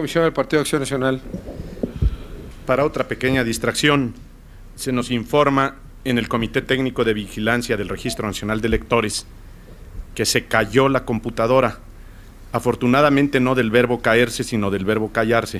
Comisión del Partido Acción Nacional. Para otra pequeña distracción, se nos informa en el Comité Técnico de Vigilancia del Registro Nacional de Electores que se cayó la computadora. Afortunadamente no del verbo caerse, sino del verbo callarse.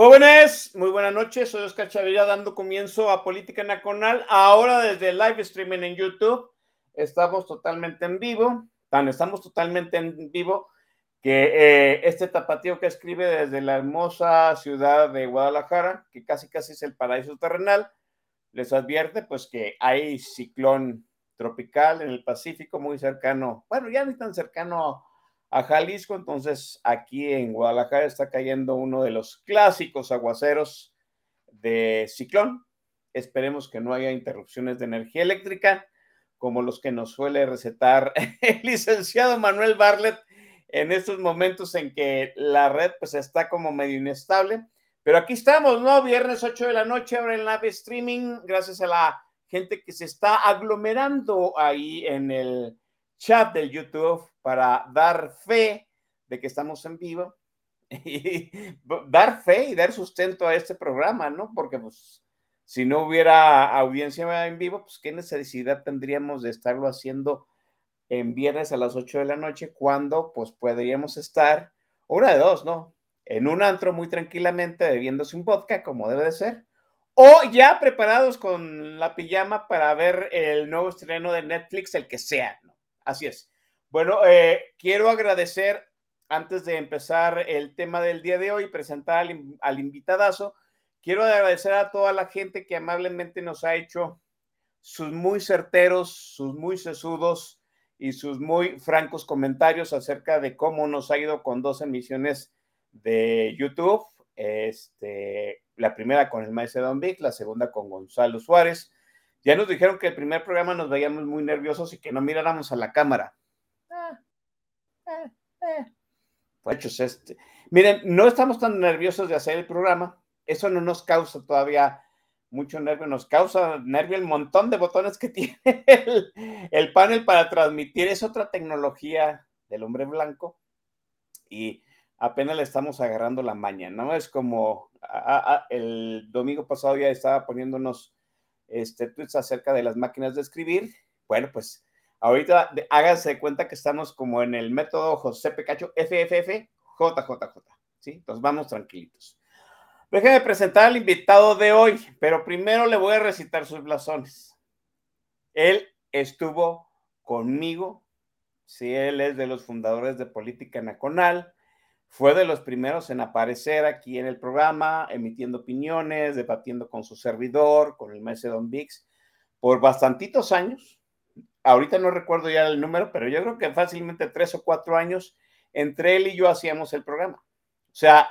Jóvenes, muy buenas noches. Soy Oscar Chavira dando comienzo a Política Nacional. Ahora desde live streaming en YouTube. Estamos totalmente en vivo. Tan estamos totalmente en vivo que eh, este tapatío que escribe desde la hermosa ciudad de Guadalajara, que casi casi es el paraíso terrenal, les advierte pues que hay ciclón tropical en el Pacífico muy cercano, bueno, ya ni tan cercano a Jalisco, entonces aquí en Guadalajara está cayendo uno de los clásicos aguaceros de ciclón. Esperemos que no haya interrupciones de energía eléctrica como los que nos suele recetar el licenciado Manuel Barlet en estos momentos en que la red pues está como medio inestable. Pero aquí estamos, ¿no? Viernes 8 de la noche, ahora en live streaming, gracias a la gente que se está aglomerando ahí en el chat del YouTube para dar fe de que estamos en vivo y dar fe y dar sustento a este programa, ¿no? Porque pues si no hubiera audiencia en vivo, pues qué necesidad tendríamos de estarlo haciendo en viernes a las 8 de la noche cuando pues podríamos estar, una de dos, ¿no? En un antro muy tranquilamente bebiéndose un vodka como debe de ser, o ya preparados con la pijama para ver el nuevo estreno de Netflix, el que sea, ¿no? Así es. Bueno, eh, quiero agradecer, antes de empezar el tema del día de hoy, presentar al, al invitadazo, quiero agradecer a toda la gente que amablemente nos ha hecho sus muy certeros, sus muy sesudos y sus muy francos comentarios acerca de cómo nos ha ido con dos emisiones de YouTube. Este, la primera con el maestro Don Vic, la segunda con Gonzalo Suárez. Ya nos dijeron que el primer programa nos veíamos muy nerviosos y que no miráramos a la cámara. Ah, eh, eh. Pues, hechos, este. Miren, no estamos tan nerviosos de hacer el programa. Eso no nos causa todavía mucho nervio, nos causa nervio el montón de botones que tiene el, el panel para transmitir. Es otra tecnología del hombre blanco y apenas le estamos agarrando la maña, ¿no? Es como a- a- el domingo pasado ya estaba poniéndonos este, tweets acerca de las máquinas de escribir. Bueno, pues ahorita háganse cuenta que estamos como en el método José Pecacho FFF JJJ, ¿sí? Entonces vamos tranquilitos. Déjenme presentar al invitado de hoy, pero primero le voy a recitar sus blasones. Él estuvo conmigo, sí, él es de los fundadores de Política Nacional, fue de los primeros en aparecer aquí en el programa, emitiendo opiniones, debatiendo con su servidor, con el maestro Don Vix, por bastantitos años. Ahorita no recuerdo ya el número, pero yo creo que fácilmente tres o cuatro años entre él y yo hacíamos el programa. O sea,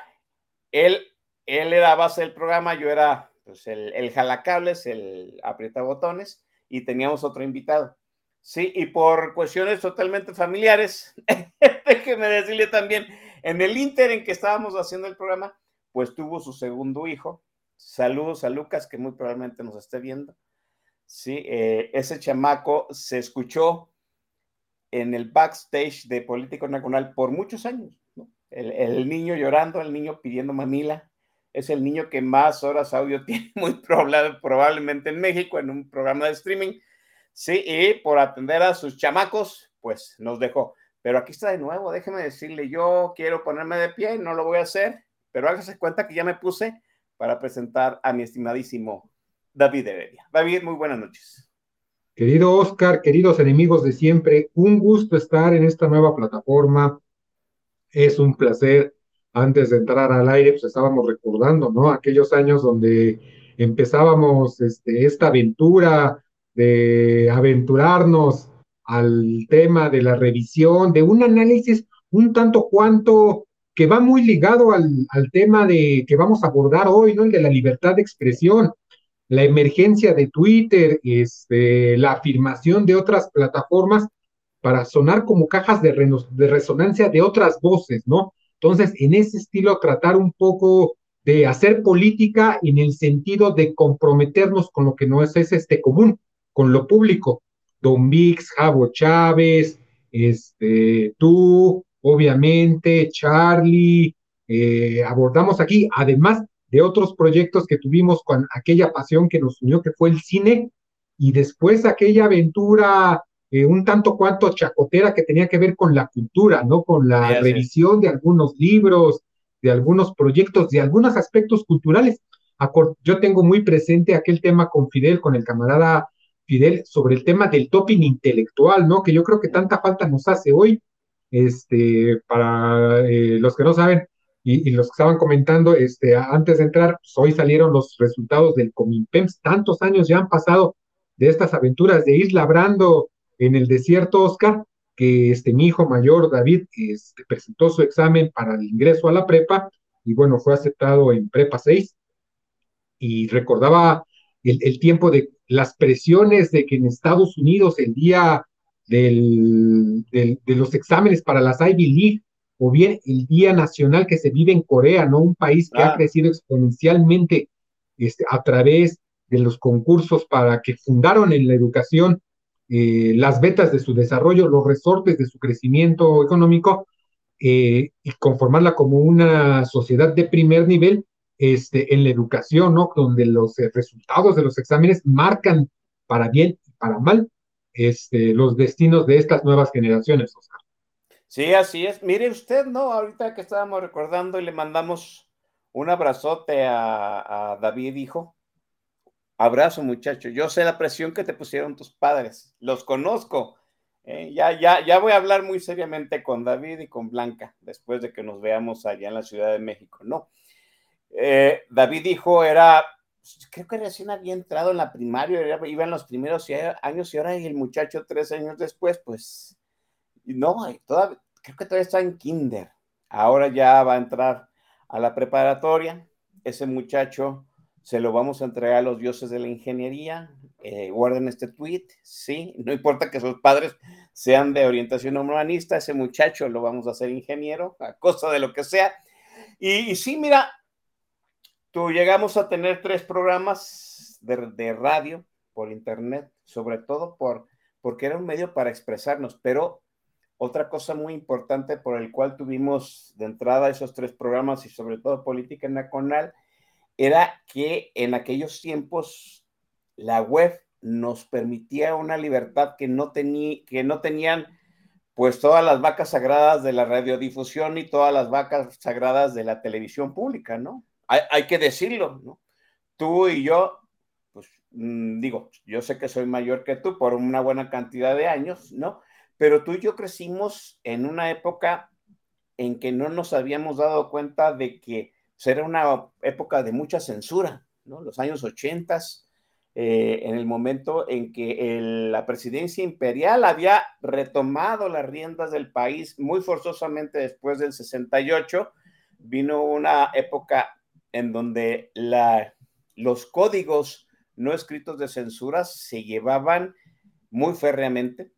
él, él era base del programa, yo era pues, el, el jalacables, el aprieta botones, y teníamos otro invitado. Sí, y por cuestiones totalmente familiares, déjeme decirle también, en el Inter en que estábamos haciendo el programa, pues tuvo su segundo hijo. Saludos a Lucas, que muy probablemente nos esté viendo. Sí, eh, ese chamaco se escuchó en el backstage de Político Nacional por muchos años. El, niño llorando, el niño pidiendo mamila, es el niño que más horas audio tiene muy probablemente en México en un programa de streaming. Sí, y por atender a sus chamacos, pues nos dejó. Pero aquí está de nuevo, déjeme decirle, yo quiero ponerme de pie, no lo voy a hacer, pero hágase cuenta que ya me puse para presentar a mi estimadísimo David Heredia. David, muy buenas noches. Querido Oscar, queridos enemigos de siempre, un gusto estar en esta nueva plataforma. Es un placer. Antes de entrar al aire, pues estábamos recordando, ¿no? Aquellos años donde empezábamos este, esta aventura de aventurarnos al tema de la revisión, de un análisis un tanto cuanto que va muy ligado al, al, tema de que vamos a abordar hoy, ¿no? El de la libertad de expresión, la emergencia de Twitter, este, la afirmación de otras plataformas para sonar como cajas de, resonancia de otras voces, ¿no? Entonces, en ese estilo, tratar un poco de hacer política en el sentido de comprometernos con lo que no es, es este común, con lo público. Don Vix, Javo Chávez, este, tú, obviamente, Charlie, eh, abordamos aquí, además de otros proyectos que tuvimos con aquella pasión que nos unió, que fue el cine, y después aquella aventura eh, un tanto cuanto chacotera que tenía que ver con la cultura, ¿no? Con la revisión de algunos libros, de algunos proyectos, de algunos aspectos culturales. Yo tengo muy presente aquel tema con Fidel, con el camarada Fidel, sobre el tema del topping intelectual, ¿no? Que yo creo que tanta falta nos hace hoy. Este, para eh, los que no saben y, los que estaban comentando, este, antes de entrar, pues hoy salieron los resultados del Cominpems. Tantos años ya han pasado de estas aventuras de ir labrando en el desierto, Oscar, que este, mi hijo mayor, David, este, presentó su examen para el ingreso a la prepa y bueno, fue aceptado en prepa 6 y recordaba el, tiempo de las presiones de que en Estados Unidos el día del, de los exámenes para las Ivy League o bien el Día Nacional que se vive en Corea, ¿no? Un país que ha crecido exponencialmente este, a través de los concursos para que fundaron en la educación eh, las vetas de su desarrollo, los resortes de su crecimiento económico eh, y conformarla como una sociedad de primer nivel este, en la educación, ¿no? Donde los eh, resultados de los exámenes marcan para bien y para mal este, los destinos de estas nuevas generaciones, Oscar. Sí, así es. Mire usted, ¿no? Ahorita que estábamos recordando y le mandamos un abrazote a, David, hijo, Abrazo, muchacho. Yo sé la presión que te pusieron tus padres. Los conozco. Eh, ya, ya, ya voy a hablar muy seriamente con David y con Blanca después de que nos veamos allá en la Ciudad de México. No. Eh, David dijo, era, creo que recién había entrado en la primaria, iba en los primeros años y ahora el muchacho tres años después, pues, no, creo que todavía está en kinder. Ahora ya va a entrar a la preparatoria. Ese muchacho se lo vamos a entregar a los dioses de la ingeniería. Eh, guarden este tweet, sí, no importa que sus padres sean de orientación humanista, ese muchacho lo vamos a hacer ingeniero, a costa de lo que sea. Y, sí, mira, llegamos a tener tres programas de, radio por internet, sobre todo por, porque era un medio para expresarnos, pero otra cosa muy importante por el cual tuvimos de entrada esos tres programas y sobre todo política nacional era que en aquellos tiempos la web nos permitía una libertad que no, que no tenían pues todas las vacas sagradas de la radiodifusión y todas las vacas sagradas de la televisión pública, ¿no? Hay, que decirlo, ¿no? Tú y yo, pues mm, digo, yo sé que soy mayor que tú por una buena cantidad de años, ¿no? Pero tú y yo crecimos en una época en que no nos habíamos dado cuenta de que era una época de mucha censura, ¿no? Los años 80, eh, en el momento en que la presidencia imperial había retomado las riendas del país muy forzosamente después del 68, vino una época en donde los códigos no escritos de censura se llevaban muy férreamente.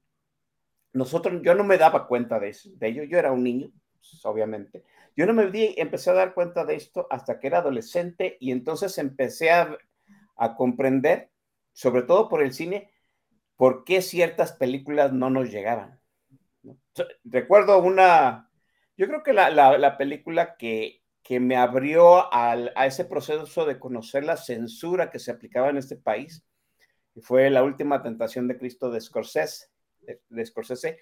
nosotros, yo no me daba cuenta de eso, de ello, yo era un niño, pues, obviamente. Yo no me di, empecé a dar cuenta de esto hasta que era adolescente y entonces empecé a, a comprender, sobre todo por el cine, por qué ciertas películas no nos llegaban. Recuerdo una, yo creo que la, la, película que, que me abrió al, a ese proceso de conocer la censura que se aplicaba en este país, fue La Última Tentación de Cristo de Scorsese, de, Scorsese,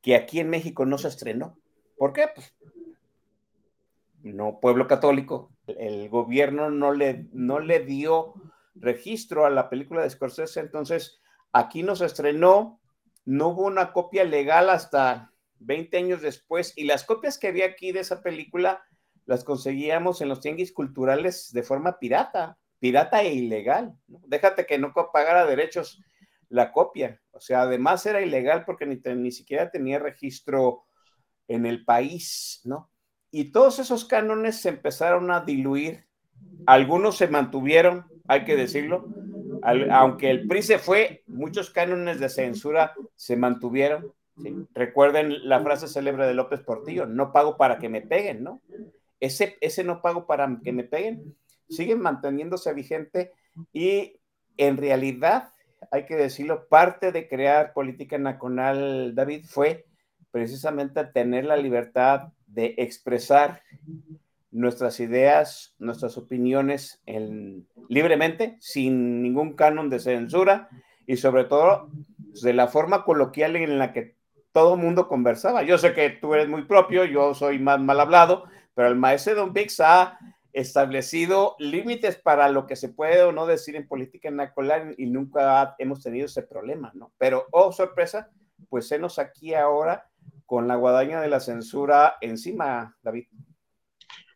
que aquí en México no se estrenó. ¿Por qué? Pues, no, pueblo católico, el gobierno no le, no le dio registro a la película de Scorsese, entonces Aquí nos estrenó, no hubo una copia legal hasta 20 años después y las copias que había aquí de esa película las conseguíamos en los tianguis culturales de forma pirata, pirata e ilegal. Déjate que no pagara derechos la copia. O sea, además era ilegal porque ni, ni siquiera tenía registro en el país, ¿no? Y todos esos cánones se empezaron a diluir. Algunos se mantuvieron, hay que decirlo, aunque el PRI se fue, muchos cánones de censura se mantuvieron. Recuerden la frase célebre de López Portillo, no pago para que me peguen, ¿no? Ese, ese no pago para que me peguen sigue manteniéndose vigente y en realidad, hay que decirlo, parte de crear política nacional, David, fue precisamente tener la libertad de expresar nuestras ideas, nuestras opiniones libremente, sin ningún canon de censura y sobre todo de la forma coloquial en la que todo mundo conversaba. Yo sé que tú eres muy propio, yo soy más mal hablado, pero el maestro Don Pix ha establecido límites para lo que se puede o no decir en política nacional y nunca hemos tenido ese problema, ¿no? Pero, oh, sorpresa, pues senos aquí ahora con la guadaña de la censura encima, David.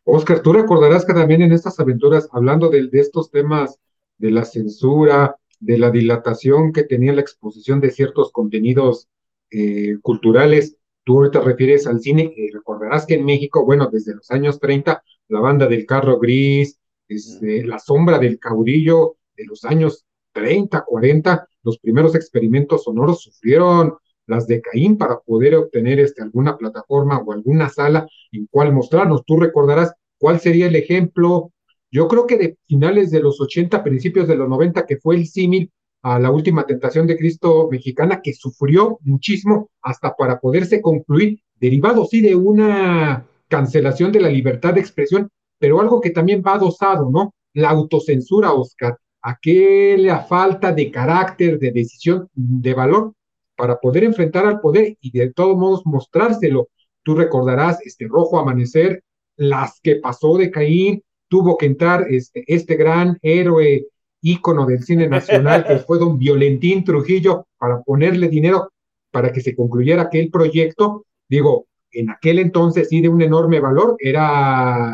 Oscar, tú recordarás que también en estas aventuras, hablando de, estos temas de la censura, de la dilatación que tenía la exposición de ciertos contenidos eh, culturales, tú ahorita refieres al cine, y recordarás que en México, bueno, desde los años 30, la banda del carro gris, este, la sombra del caudillo de los años 30, 40, los primeros experimentos sonoros sufrieron las de Caín para poder obtener este, alguna plataforma o alguna sala en cual mostrarnos. Tú recordarás cuál sería el ejemplo, yo creo que de finales de los 80, principios de los 90, que fue el símil a la última tentación de Cristo mexicana, que sufrió muchísimo hasta para poderse concluir, derivado sí de una cancelación de la libertad de expresión, pero algo que también va adosado, ¿no? La autocensura, Oscar, aquella falta de carácter, de decisión, de valor, para poder enfrentar al poder y de todos modos mostrárselo. Tú recordarás este rojo amanecer, las que pasó de Caín, tuvo que entrar este, este gran héroe ícono del cine nacional que fue don Violentín Trujillo para ponerle dinero para que se concluyera aquel proyecto. Digo, en aquel entonces sí de un enorme valor, era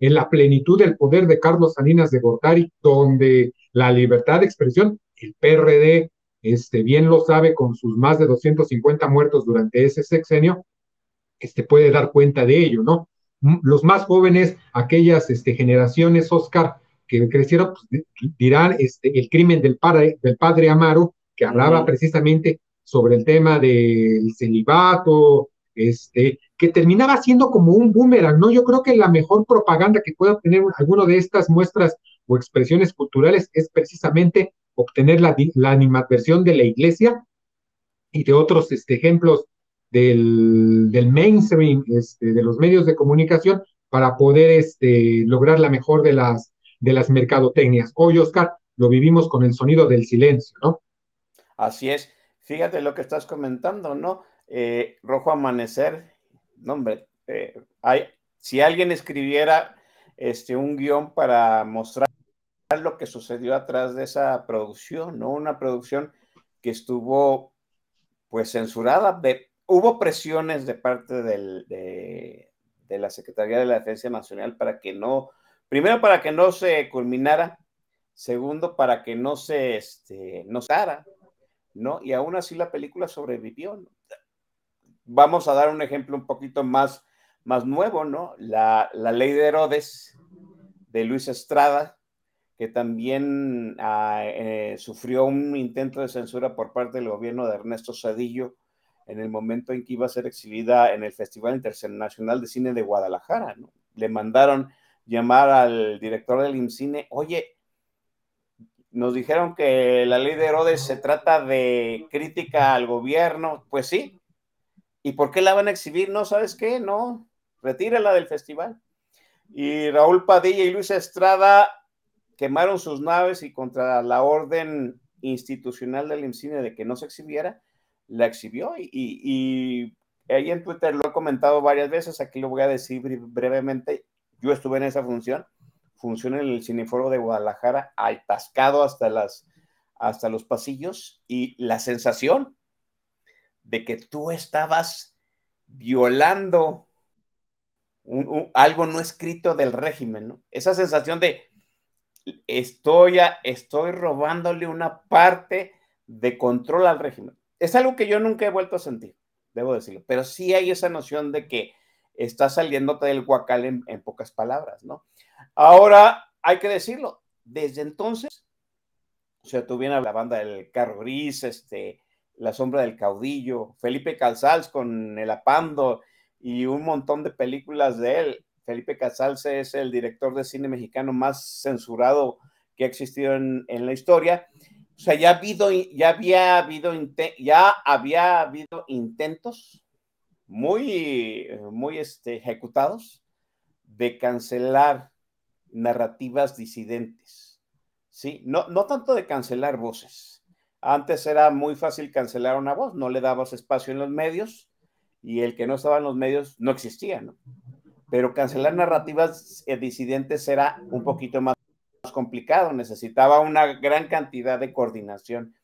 en la plenitud del poder de Carlos Salinas de Gortari, donde la libertad de expresión, el PRD, este, bien lo sabe con sus más de 250 muertos durante ese sexenio, este, puede dar cuenta de ello, ¿no? Los más jóvenes, aquellas este, generaciones, Oscar, que crecieron, pues, dirán este, el crimen del padre, del padre Amaro, que hablaba precisamente sobre el tema del celibato, este, que terminaba siendo como un boomerang, ¿no? Yo creo que la mejor propaganda que pueda tener alguno de estas muestras o expresiones culturales es precisamente obtener la, animadversión de la iglesia y de otros este, ejemplos del, mainstream, este, de los medios de comunicación, para poder este, lograr la mejor de las, de las mercadotecnias. Hoy, Oscar, lo vivimos con el sonido del silencio, ¿no? Así es. Fíjate lo que estás comentando, ¿no? Eh, Rojo Amanecer, no, hombre, eh, hay, si alguien escribiera este, un guion para mostrar lo que sucedió atrás de esa producción, ¿no? Una producción que estuvo pues censurada. De, hubo presiones de parte del, de, la Secretaría de la Defensa Nacional para que no, primero para que no se culminara, segundo para que no se, este, no ¿no? Y aún así la película sobrevivió. Vamos a dar un ejemplo un poquito más, más nuevo, ¿no? La, la ley de Herodes de Luis Estrada, que también ah, eh, sufrió un intento de censura por parte del gobierno de Ernesto Cedillo en el momento en que iba a ser exhibida en el Festival Internacional de Cine de Guadalajara. Le mandaron llamar al director del IMCINE, oye, nos dijeron que la ley de Herodes se trata de crítica al gobierno. Pues sí. ¿Y por qué la van a exhibir? No, ¿sabes qué? No, retírala del festival. Y Raúl Padilla y Luis Estrada quemaron sus naves y contra la orden institucional del IMCINE de que no se exhibiera, la exhibió y, y, ahí en Twitter lo he comentado varias veces, aquí lo voy a decir brevemente, yo estuve en esa función, función en el Cineforo de Guadalajara, atascado hasta, las, hasta los pasillos y la sensación de que tú estabas violando algo no escrito del régimen, ¿no? Esa sensación de estoy, estoy robándole una parte de control al régimen. Es algo que yo nunca he vuelto a sentir, debo decirlo, pero sí hay esa noción de que está saliéndote del guacal en, en pocas palabras, ¿no? Ahora, hay que decirlo, desde entonces, o sea, tú vienes la banda del carro gris, este, La sombra del caudillo, Felipe Calzals con El Apando y un montón de películas de él. Felipe Casals es el director de cine mexicano más censurado que ha existido en, la historia. O sea, ya, habido, ya, había habido, ya había habido intentos muy, muy este, ejecutados de cancelar narrativas disidentes. ¿sí? No, no tanto de cancelar voces. Antes era muy fácil cancelar una voz, no le dabas espacio en los medios y el que no estaba en los medios no existía, ¿no? Pero cancelar narrativas disidentes era un poquito más complicado, necesitaba una gran cantidad de coordinación.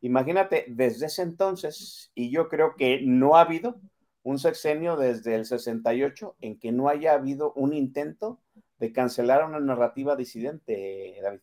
Imagínate, desde ese entonces, y yo creo que no ha habido un sexenio desde el 68 en que no haya habido un intento de cancelar una narrativa disidente, David.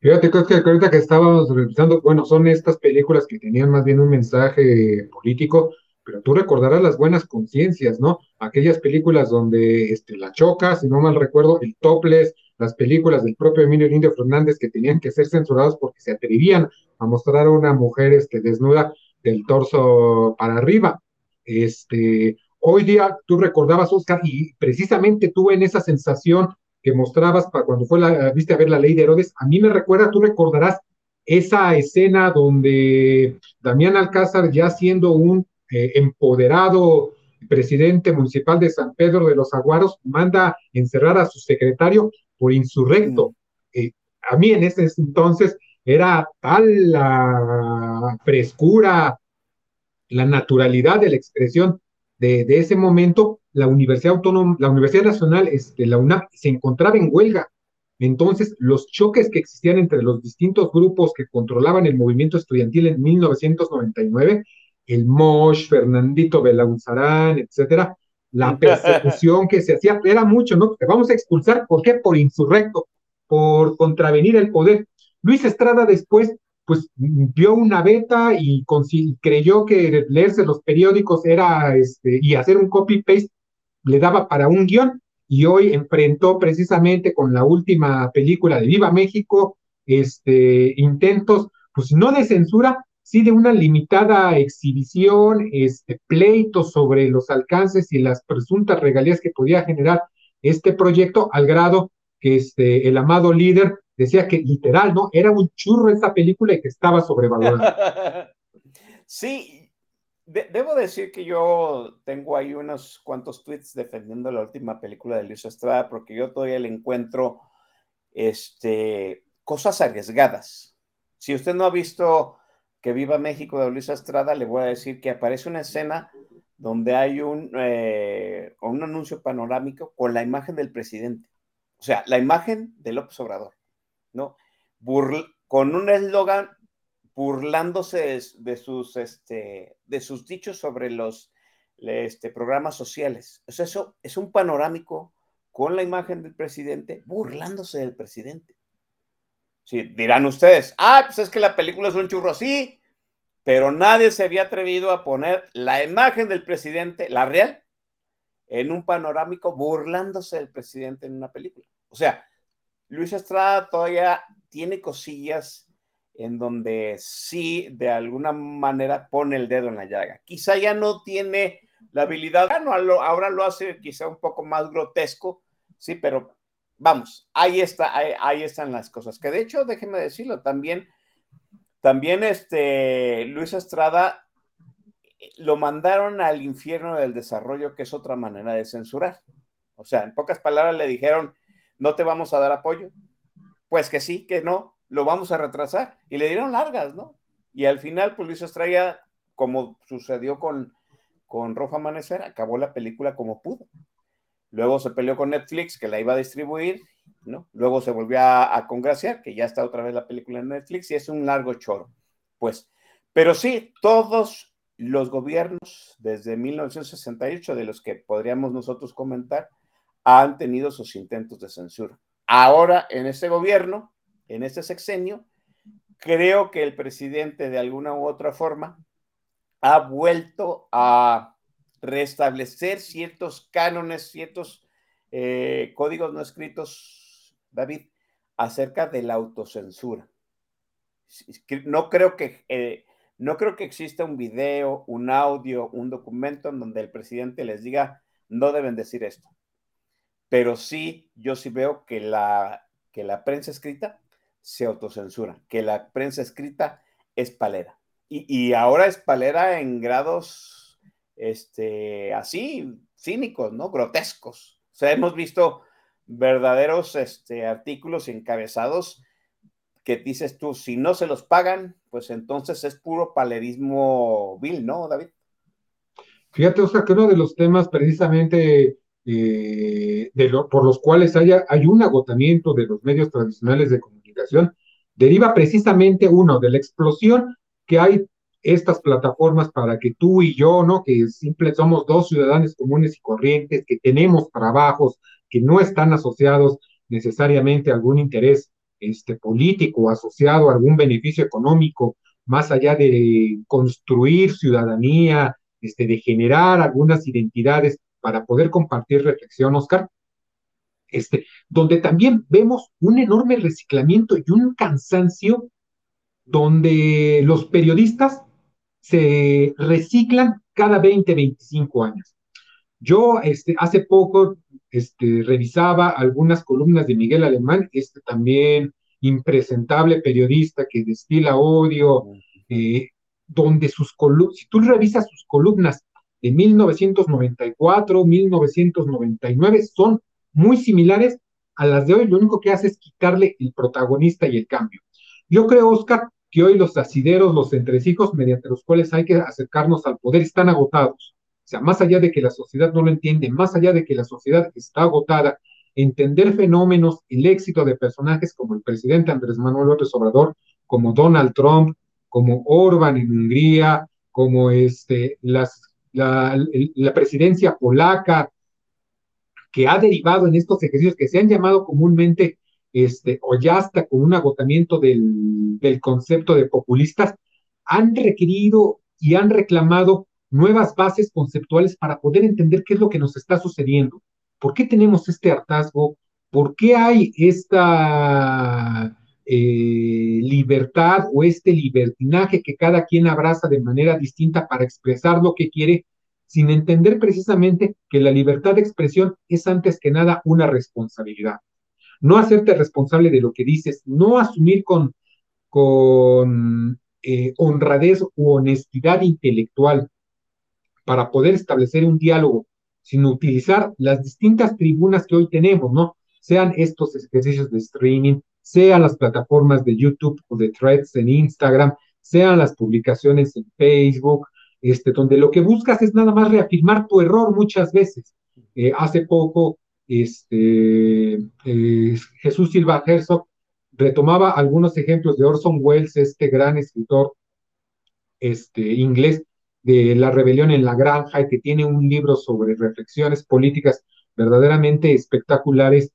Fíjate, que ahorita que estábamos revisando, bueno, son estas películas que tenían más bien un mensaje político, pero tú recordarás las buenas conciencias, ¿no? Aquellas películas donde este, la choca, si no mal recuerdo, el topless, las películas del propio Emilio Indio Fernández que tenían que ser censuradas porque se atrevían a mostrar a una mujer este, desnuda del torso para arriba. Este, hoy día tú recordabas, Oscar, y precisamente tú en esa sensación que mostrabas para cuando fue la, viste a ver la ley de Herodes, a mí me recuerda, tú recordarás esa escena donde Damián Alcázar, ya siendo un eh, empoderado presidente municipal de San Pedro de los Aguaros manda encerrar a su secretario por insurrecto. Mm. Eh, a mí en ese entonces era tal la frescura, la naturalidad de la expresión de, ese momento, la Universidad Autónoma, la Universidad Nacional, este, la UNAM, se encontraba en huelga. Entonces, los choques que existían entre los distintos grupos que controlaban el movimiento estudiantil en 1999 el Mosh, Fernandito Belauzarán, etcétera, la persecución que se hacía era mucho, ¿no? Te vamos a expulsar, ¿por qué? Por insurrecto, por contravenir el poder. Luis Estrada después, pues, vio una beta y, creyó que leerse los periódicos era, este, y hacer un copy-paste le daba para un guion, y hoy enfrentó precisamente con la última película de Viva México, este, intentos, pues no de censura, sí de una limitada exhibición, este, pleito sobre los alcances y las presuntas regalías que podía generar este proyecto, al grado que este, el amado líder decía que literal, ¿no? Era un churro esta película y que estaba sobrevalorada. Sí, debo decir que yo tengo ahí unos cuantos tweets defendiendo la última película de Luis Estrada, porque yo todavía le encuentro este, cosas arriesgadas. Si usted no ha visto que Viva México de Luis Estrada, le voy a decir que aparece una escena donde hay un, eh, un anuncio panorámico con la imagen del presidente. O sea, la imagen de López Obrador, con un eslogan burlándose de, sus, este, de sus dichos sobre los este, programas sociales. O sea, eso es un panorámico con la imagen del presidente burlándose del presidente. Sí, dirán ustedes, ah, pues es que la película es un churro, sí, pero nadie se había atrevido a poner la imagen del presidente, la real, en un panorámico burlándose del presidente en una película. O sea, Luis Estrada todavía tiene cosillas en donde sí de alguna manera pone el dedo en la llaga. Quizá ya no tiene la habilidad, no, ahora lo hace quizá un poco más grotesco, sí, pero vamos, ahí está, ahí, están las cosas. Que de hecho, déjeme decirlo, también, también este Luis Estrada eh, lo mandaron al infierno del desarrollo, que es otra manera de censurar. O sea, en pocas palabras le dijeron, no te vamos a dar apoyo. Pues que sí, que no, lo vamos a retrasar. Y le dieron largas, ¿no? Y al final, pues Luis Estrada, como sucedió con, con Rojo Amanecer, acabó la película como pudo. Luego se peleó con Netflix, que la iba a distribuir, ¿no? Luego se volvió a, congraciar, que ya está otra vez la película en Netflix, y es un largo choro. Pues, pero sí, todos los gobiernos desde 1968, de los que podríamos nosotros comentar, han tenido sus intentos de censura. Ahora, en este gobierno, en este sexenio, creo que el presidente de alguna u otra forma ha vuelto a restablecer ciertos cánones, ciertos eh, códigos no escritos, David, acerca de la autocensura. No creo que eh, no creo que exista un video, un audio, un documento en donde el presidente les diga no deben decir esto. Pero sí, yo sí veo que la, que la prensa escrita se autocensura, que la prensa escrita es palera. Y, y ahora es palera en grados este, así, cínicos, ¿no? Grotescos. O sea, hemos visto verdaderos este, artículos encabezados que dices tú, si no se los pagan, pues entonces es puro palerismo vil, ¿no, David? Fíjate, Oscar, que uno de los temas precisamente eh, de por los cuales haya, hay un agotamiento de los medios tradicionales de comunicación deriva precisamente uno de la explosión que hay estas plataformas para que tú y yo, ¿no? Que simple somos dos ciudadanos comunes y corrientes, que tenemos trabajos que no están asociados necesariamente a algún interés este, político, asociado a algún beneficio económico, más allá de construir ciudadanía, este, de generar algunas identidades para poder compartir reflexión, Oscar, este, donde también vemos un enorme reciclamiento y un cansancio donde los periodistas se reciclan cada 20, 25 años. Yo este, hace poco este, revisaba algunas columnas de Miguel Alemán, este también impresentable periodista que destila odio, eh, donde sus columnas, si tú revisas sus columnas de 1994, 1999, son muy similares a las de hoy, lo único que hace es quitarle el protagonista y el cambio. Yo creo, Oscar, que hoy los asideros, los entresijos mediante los cuales hay que acercarnos al poder están agotados. O sea, más allá de que la sociedad no lo entiende, más allá de que la sociedad está agotada, entender fenómenos, el éxito de personajes como el presidente Andrés Manuel López Obrador, como Donald Trump, como Orban en Hungría, como este, las, la, presidencia polaca, que ha derivado en estos ejercicios que se han llamado comúnmente este, o ya hasta con un agotamiento del concepto de populistas, han requerido y han reclamado nuevas bases conceptuales para poder entender qué es lo que nos está sucediendo. ¿Por qué tenemos este hartazgo? ¿Por qué hay esta eh, libertad o este libertinaje que cada quien abraza de manera distinta para expresar lo que quiere, sin entender precisamente que la libertad de expresión es antes que nada una responsabilidad? no hacerte responsable de lo que dices, no asumir con, con eh, honradez u honestidad intelectual para poder establecer un diálogo, sino utilizar las distintas tribunas que hoy tenemos, ¿no? Sean estos ejercicios de streaming, sean las plataformas de YouTube o de threads en Instagram, sean las publicaciones en Facebook, este, donde lo que buscas es nada más reafirmar tu error muchas veces. Eh, hace poco este, eh, Jesús Silva Herzog retomaba algunos ejemplos de Orson Welles, este gran escritor este, inglés de La rebelión en la granja, y que tiene un libro sobre reflexiones políticas verdaderamente espectaculares,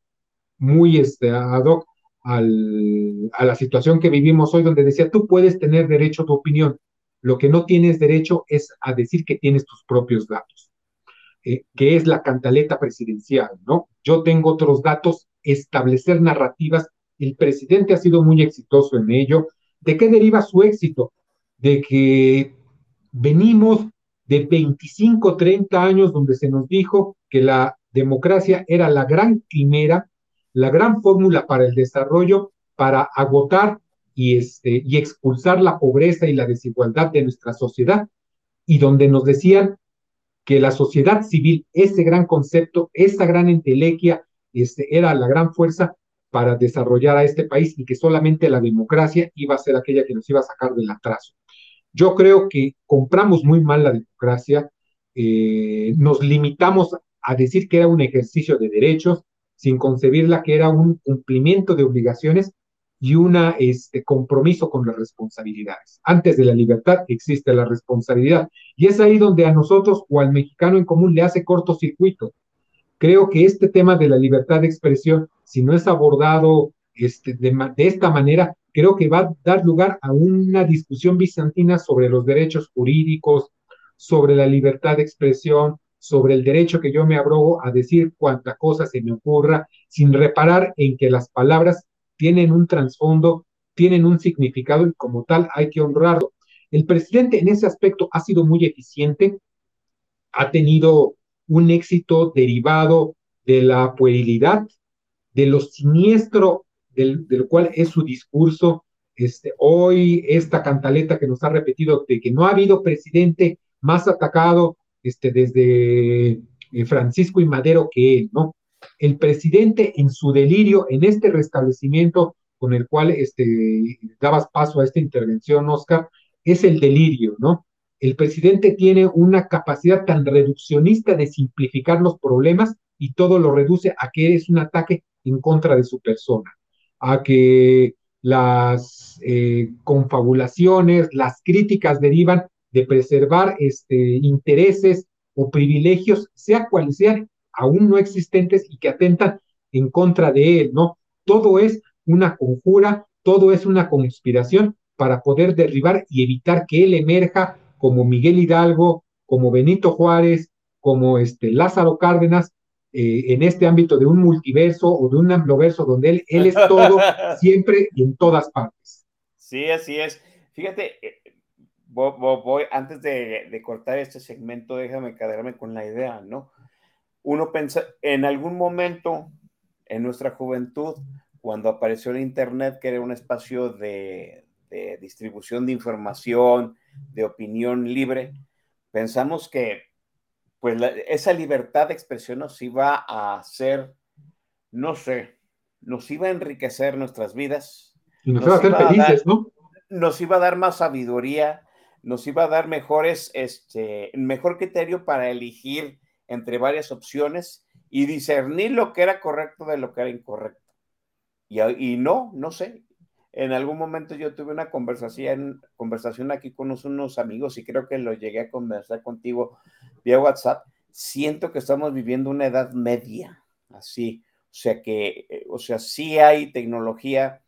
muy este, ad hoc al, a la situación que vivimos hoy, donde decía, tú puedes tener derecho a tu opinión, lo que no tienes derecho es a decir que tienes tus propios datos. Eh, que es la cantaleta presidencial, ¿no? Yo tengo otros datos, establecer narrativas, el presidente ha sido muy exitoso en ello, ¿De qué deriva su éxito? De que venimos de 25, 30 años donde se nos dijo que la democracia era la gran quimera, la gran fórmula para el desarrollo, para agotar y, este, y expulsar la pobreza y la desigualdad de nuestra sociedad, y donde nos decían que la sociedad civil, ese gran concepto, esa gran entelequia, este, era la gran fuerza para desarrollar a este país y que solamente la democracia iba a ser aquella que nos iba a sacar del atraso. Yo creo que compramos muy mal la democracia, eh, nos limitamos a decir que era un ejercicio de derechos, sin concebirla que era un cumplimiento de obligaciones y un este, compromiso con las responsabilidades. Antes de la libertad existe la responsabilidad. Y es ahí donde a nosotros o al mexicano en común le hace cortocircuito. Creo que este tema de la libertad de expresión, si no es abordado este, de, de esta manera, creo que va a dar lugar a una discusión bizantina sobre los derechos jurídicos, sobre la libertad de expresión, sobre el derecho que yo me abrogo a decir cuanta cosa se me ocurra, sin reparar en que las palabras tienen un trasfondo, tienen un significado y como tal hay que honrarlo. El presidente en ese aspecto ha sido muy eficiente, ha tenido un éxito derivado de la puerilidad, de lo siniestro del, cual es su discurso. Este, hoy esta cantaleta que nos ha repetido de que no ha habido presidente más atacado este, desde eh, Francisco y Madero que él, ¿no? El presidente en su delirio, en este restablecimiento con el cual este, dabas paso a esta intervención, Oscar, es el delirio, ¿no? El presidente tiene una capacidad tan reduccionista de simplificar los problemas y todo lo reduce a que es un ataque en contra de su persona a que las eh, confabulaciones, las críticas derivan de preservar este, intereses o privilegios, sea cuales sean, aún no existentes y que atentan en contra de él, ¿no? Todo es una conjura, todo es una conspiración para poder derribar y evitar que él emerja como Miguel Hidalgo, como Benito Juárez, como este Lázaro Cárdenas, eh, en este ámbito de un multiverso o de un amploverso donde él, él es todo, siempre y en todas partes. Sí, así es. Fíjate, eh, voy, antes de, cortar este segmento, déjame quedarme con la idea, ¿no? Uno pensa, en algún momento en nuestra juventud, cuando apareció el Internet, que era un espacio de, de distribución de información, de opinión libre, pensamos que pues esa libertad de expresión nos iba a hacer, no sé, nos iba a enriquecer nuestras vidas. Y nos, iba a hacer felices, ¿no? Nos iba a dar más sabiduría, nos iba a dar mejores, este, mejor criterio para elegir entre varias opciones y discernir lo que era correcto de lo que era incorrecto. Y, y no, no sé. En algún momento yo tuve una conversación, conversación aquí con unos amigos y creo que lo llegué a conversar contigo vía WhatsApp, siento que estamos viviendo una edad media, así. O sea que, eh, o sea, sí hay tecnología,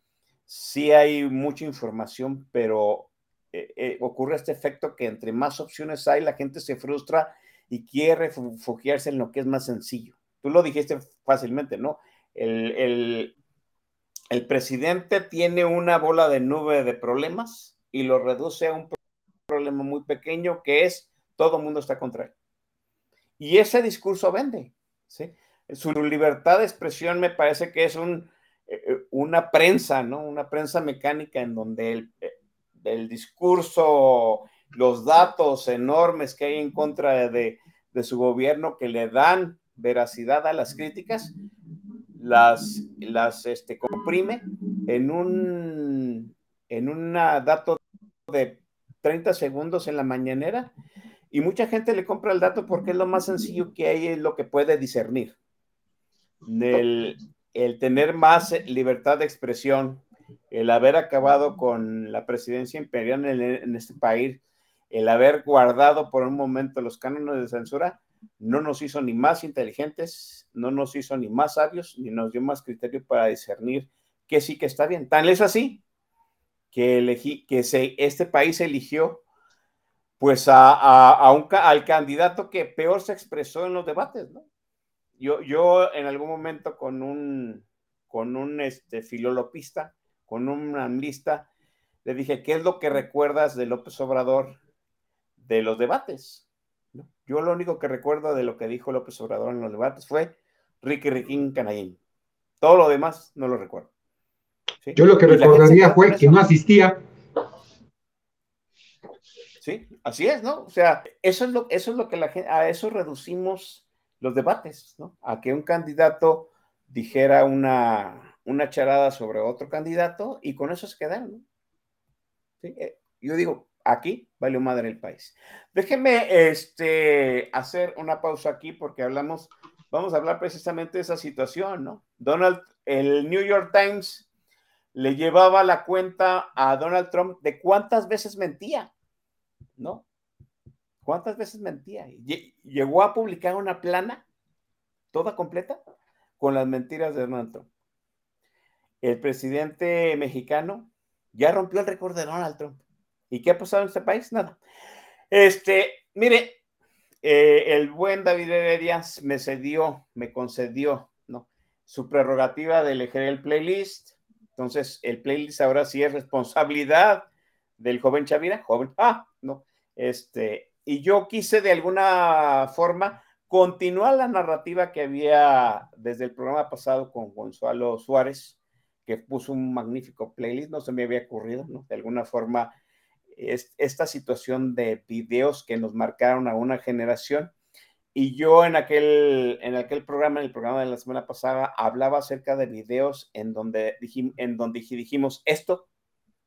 sí hay mucha información, pero eh, eh, ocurre este efecto que entre más opciones hay, la gente se frustra y quiere refugiarse en lo que es más sencillo. Tú lo dijiste fácilmente, ¿no? El, el, el presidente tiene una bola de nube de problemas y lo reduce a un problema muy pequeño que es todo el mundo está contra él. Y ese discurso vende. ¿sí? Su libertad de expresión me parece que es eh, una prensa, ¿no? Una prensa mecánica en donde el, el discurso, los datos enormes que hay en contra de, de, su gobierno que le dan veracidad a las críticas, las, las este, comprime en un, en un dato de 30 segundos en la mañanera y mucha gente le compra el dato porque es lo más sencillo que hay, es lo que puede discernir. El, el tener más libertad de expresión, el haber acabado con la presidencia imperial en, este país, el haber guardado por un momento los cánones de censura, no nos hizo ni más inteligentes, no nos hizo ni más sabios, ni nos dio más criterio para discernir que sí que está bien. Tan es así que, elegí, que este país eligió pues a, un, al candidato que peor se expresó en los debates. Yo, yo en algún momento con un, con un este, filolopista, con un analista, le dije, ¿qué es lo que recuerdas de López Obrador de los debates? Yo lo único que recuerdo de lo que dijo López Obrador en los debates fue Ricky Riquín Canallín. Todo lo demás no lo recuerdo. Yo lo que recordaría fue que no asistía. Sí, así es, ¿no? O sea, eso es lo, eso es lo que la gente, a eso reducimos los debates, ¿no? A que un candidato dijera una, una charada sobre otro candidato y con eso se quedaron, ¿no? Eh, yo digo, aquí valió madre el país. Déjenme este, hacer una pausa aquí porque hablamos, vamos a hablar precisamente de esa situación, ¿no? Donald, el New York Times le llevaba la cuenta a Donald Trump de cuántas veces mentía, ¿no? ¿Cuántas veces mentía? Llegó a publicar una plana toda completa con las mentiras de Donald Trump. El presidente mexicano ya rompió el récord de Donald Trump. ¿Y qué ha pasado en este país? Nada. Este, mire, eh, el buen David Heredia me cedió, me concedió, ¿no? Su prerrogativa de elegir el playlist. Entonces, el playlist ahora sí es responsabilidad del joven Chavira, joven, ah, no, este, y yo quise de alguna forma continuar la narrativa que había desde el programa pasado con Gonzalo Suárez, que puso un magnífico playlist, no se me había ocurrido, ¿no? De alguna forma, es, esta situación de videos que nos marcaron a una generación. Y yo en aquel, en aquel programa, en el programa de la semana pasada, hablaba acerca de videos en donde, dijim, en donde dijimos, esto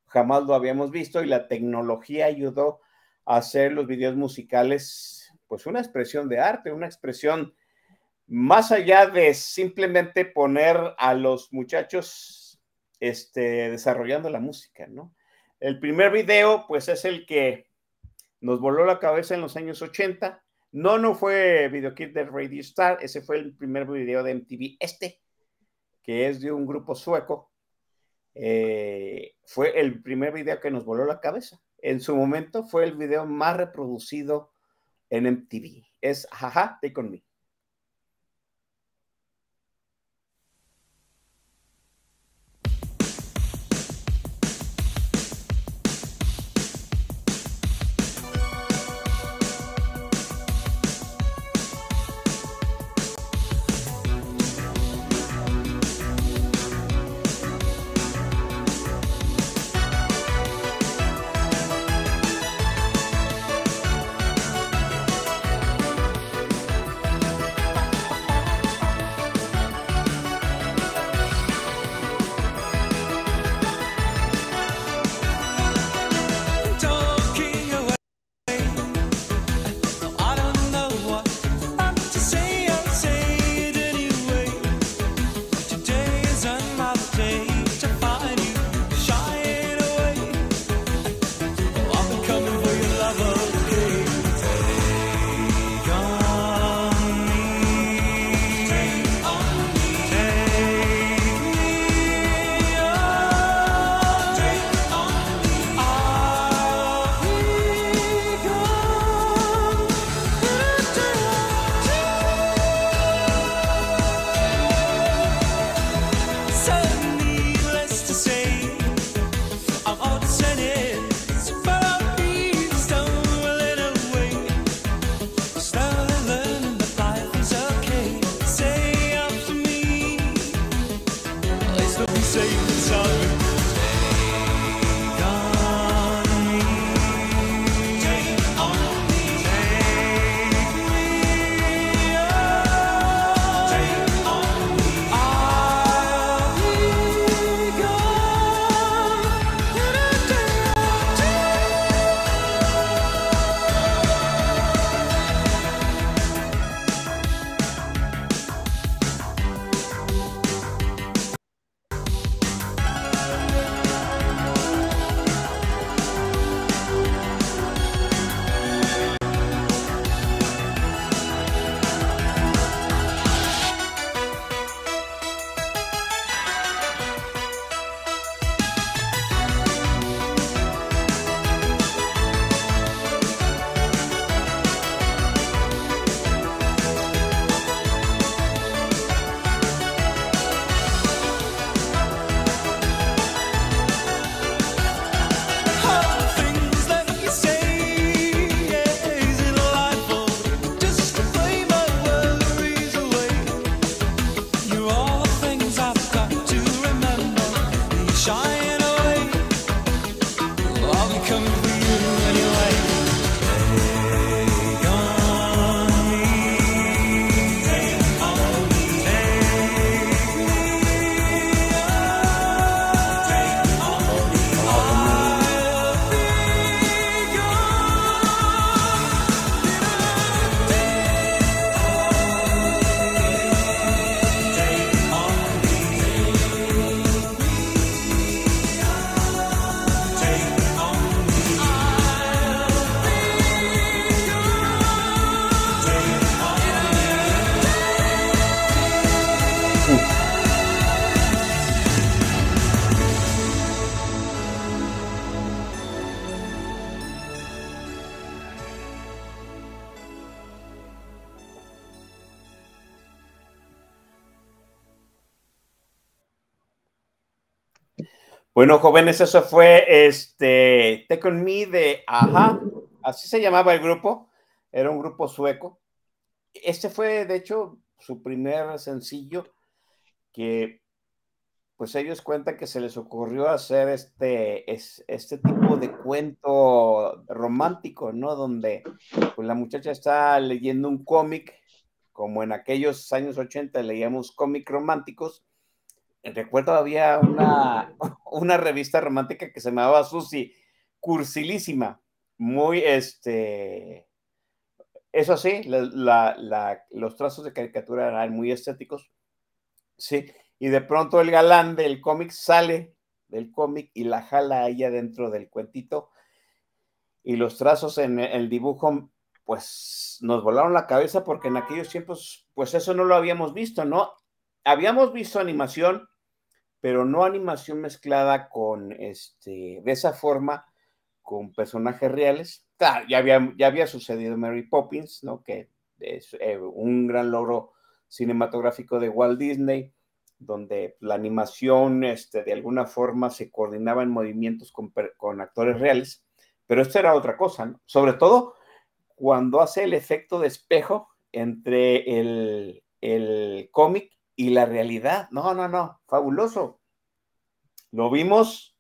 jamás lo habíamos visto y la tecnología ayudó a hacer los videos musicales, pues una expresión de arte, una expresión más allá de simplemente poner a los muchachos este, desarrollando la música, ¿no? El primer video, pues es el que nos voló la cabeza en los años 80. No, no fue Video Kid de Radio Star, ese fue el primer video de MTV. Este, que es de un grupo sueco, eh, fue el primer video que nos voló la cabeza. En su momento fue el video más reproducido en MTV. Es Jaja, Take On Me. Bueno, jóvenes, eso fue este Take On Me de Ajá, así se llamaba el grupo, era un grupo sueco. Este fue, de hecho, su primer sencillo que pues ellos cuentan que se les ocurrió hacer este, este tipo de cuento romántico, ¿no? Donde pues, la muchacha está leyendo un cómic, como en aquellos años 80 leíamos cómics románticos. Recuerdo había una, una revista romántica que se llamaba Susi, cursilísima, muy este. Eso sí, los trazos de caricatura eran muy estéticos. Sí, y de pronto el galán del cómic sale del cómic y la jala ahí adentro del cuentito. Y los trazos en el dibujo, pues nos volaron la cabeza porque en aquellos tiempos, pues eso no lo habíamos visto, ¿no? Habíamos visto animación, pero no animación mezclada con, este, de esa forma, con personajes reales. Ya había, ya había sucedido Mary Poppins, ¿no? Que es eh, un gran logro cinematográfico de Walt Disney donde la animación este, de alguna forma se coordinaba en movimientos con, actores reales, pero esto era otra cosa, sobre todo cuando hace el efecto de espejo entre el, el cómic y la realidad. No, no, no, fabuloso. Lo vimos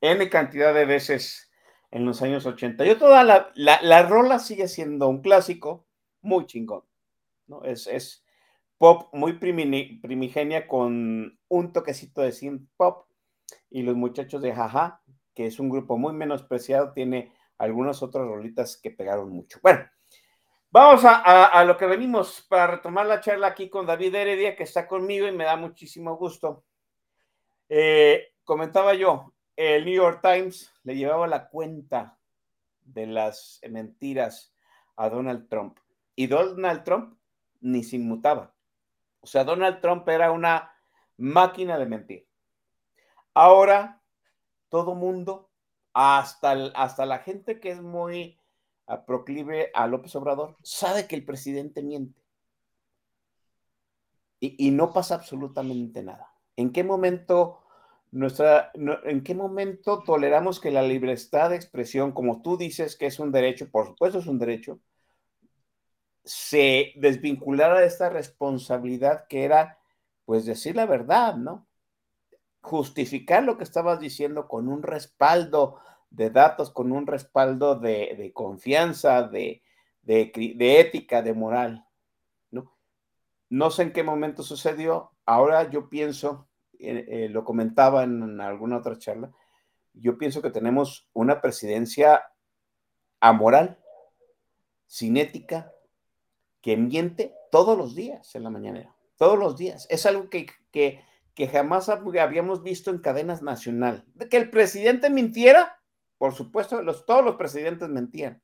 N cantidad de veces en los años 80. Yo toda la, la, rola sigue siendo un clásico muy chingón. ¿no? Es, es, pop muy primigenia con un toquecito de synth pop y los muchachos de Jaja, que es un grupo muy menospreciado, tiene algunas otras rolitas que pegaron mucho. Bueno, vamos a, lo que venimos para retomar la charla aquí con David Heredia, que está conmigo y me da muchísimo gusto. Eh, comentaba yo, el New York Times le llevaba la cuenta de las mentiras a Donald Trump y Donald Trump ni se inmutaba. O sea, Donald Trump era una máquina de mentir. Ahora, todo mundo, hasta, hasta la gente que es muy ah, proclive a López Obrador, sabe que el presidente miente. Y, no pasa absolutamente nada. ¿En qué momento nuestra, en qué momento toleramos que la libertad de expresión, como tú dices que es un derecho, por supuesto es un derecho, se desvinculara de esta responsabilidad que era, pues, decir la verdad, ¿no? Justificar lo que estabas diciendo con un respaldo de datos, con un respaldo de, confianza, de, ética, de moral, ¿no? No sé en qué momento sucedió. Ahora yo pienso, eh, eh, lo comentaba en alguna otra charla, yo pienso que tenemos una presidencia amoral, sin ética, que miente todos los días en la mañanera, todos los días. Es algo que, que, que jamás habíamos visto en cadenas nacional. De que el presidente mintiera, por supuesto, los, todos los presidentes mentían,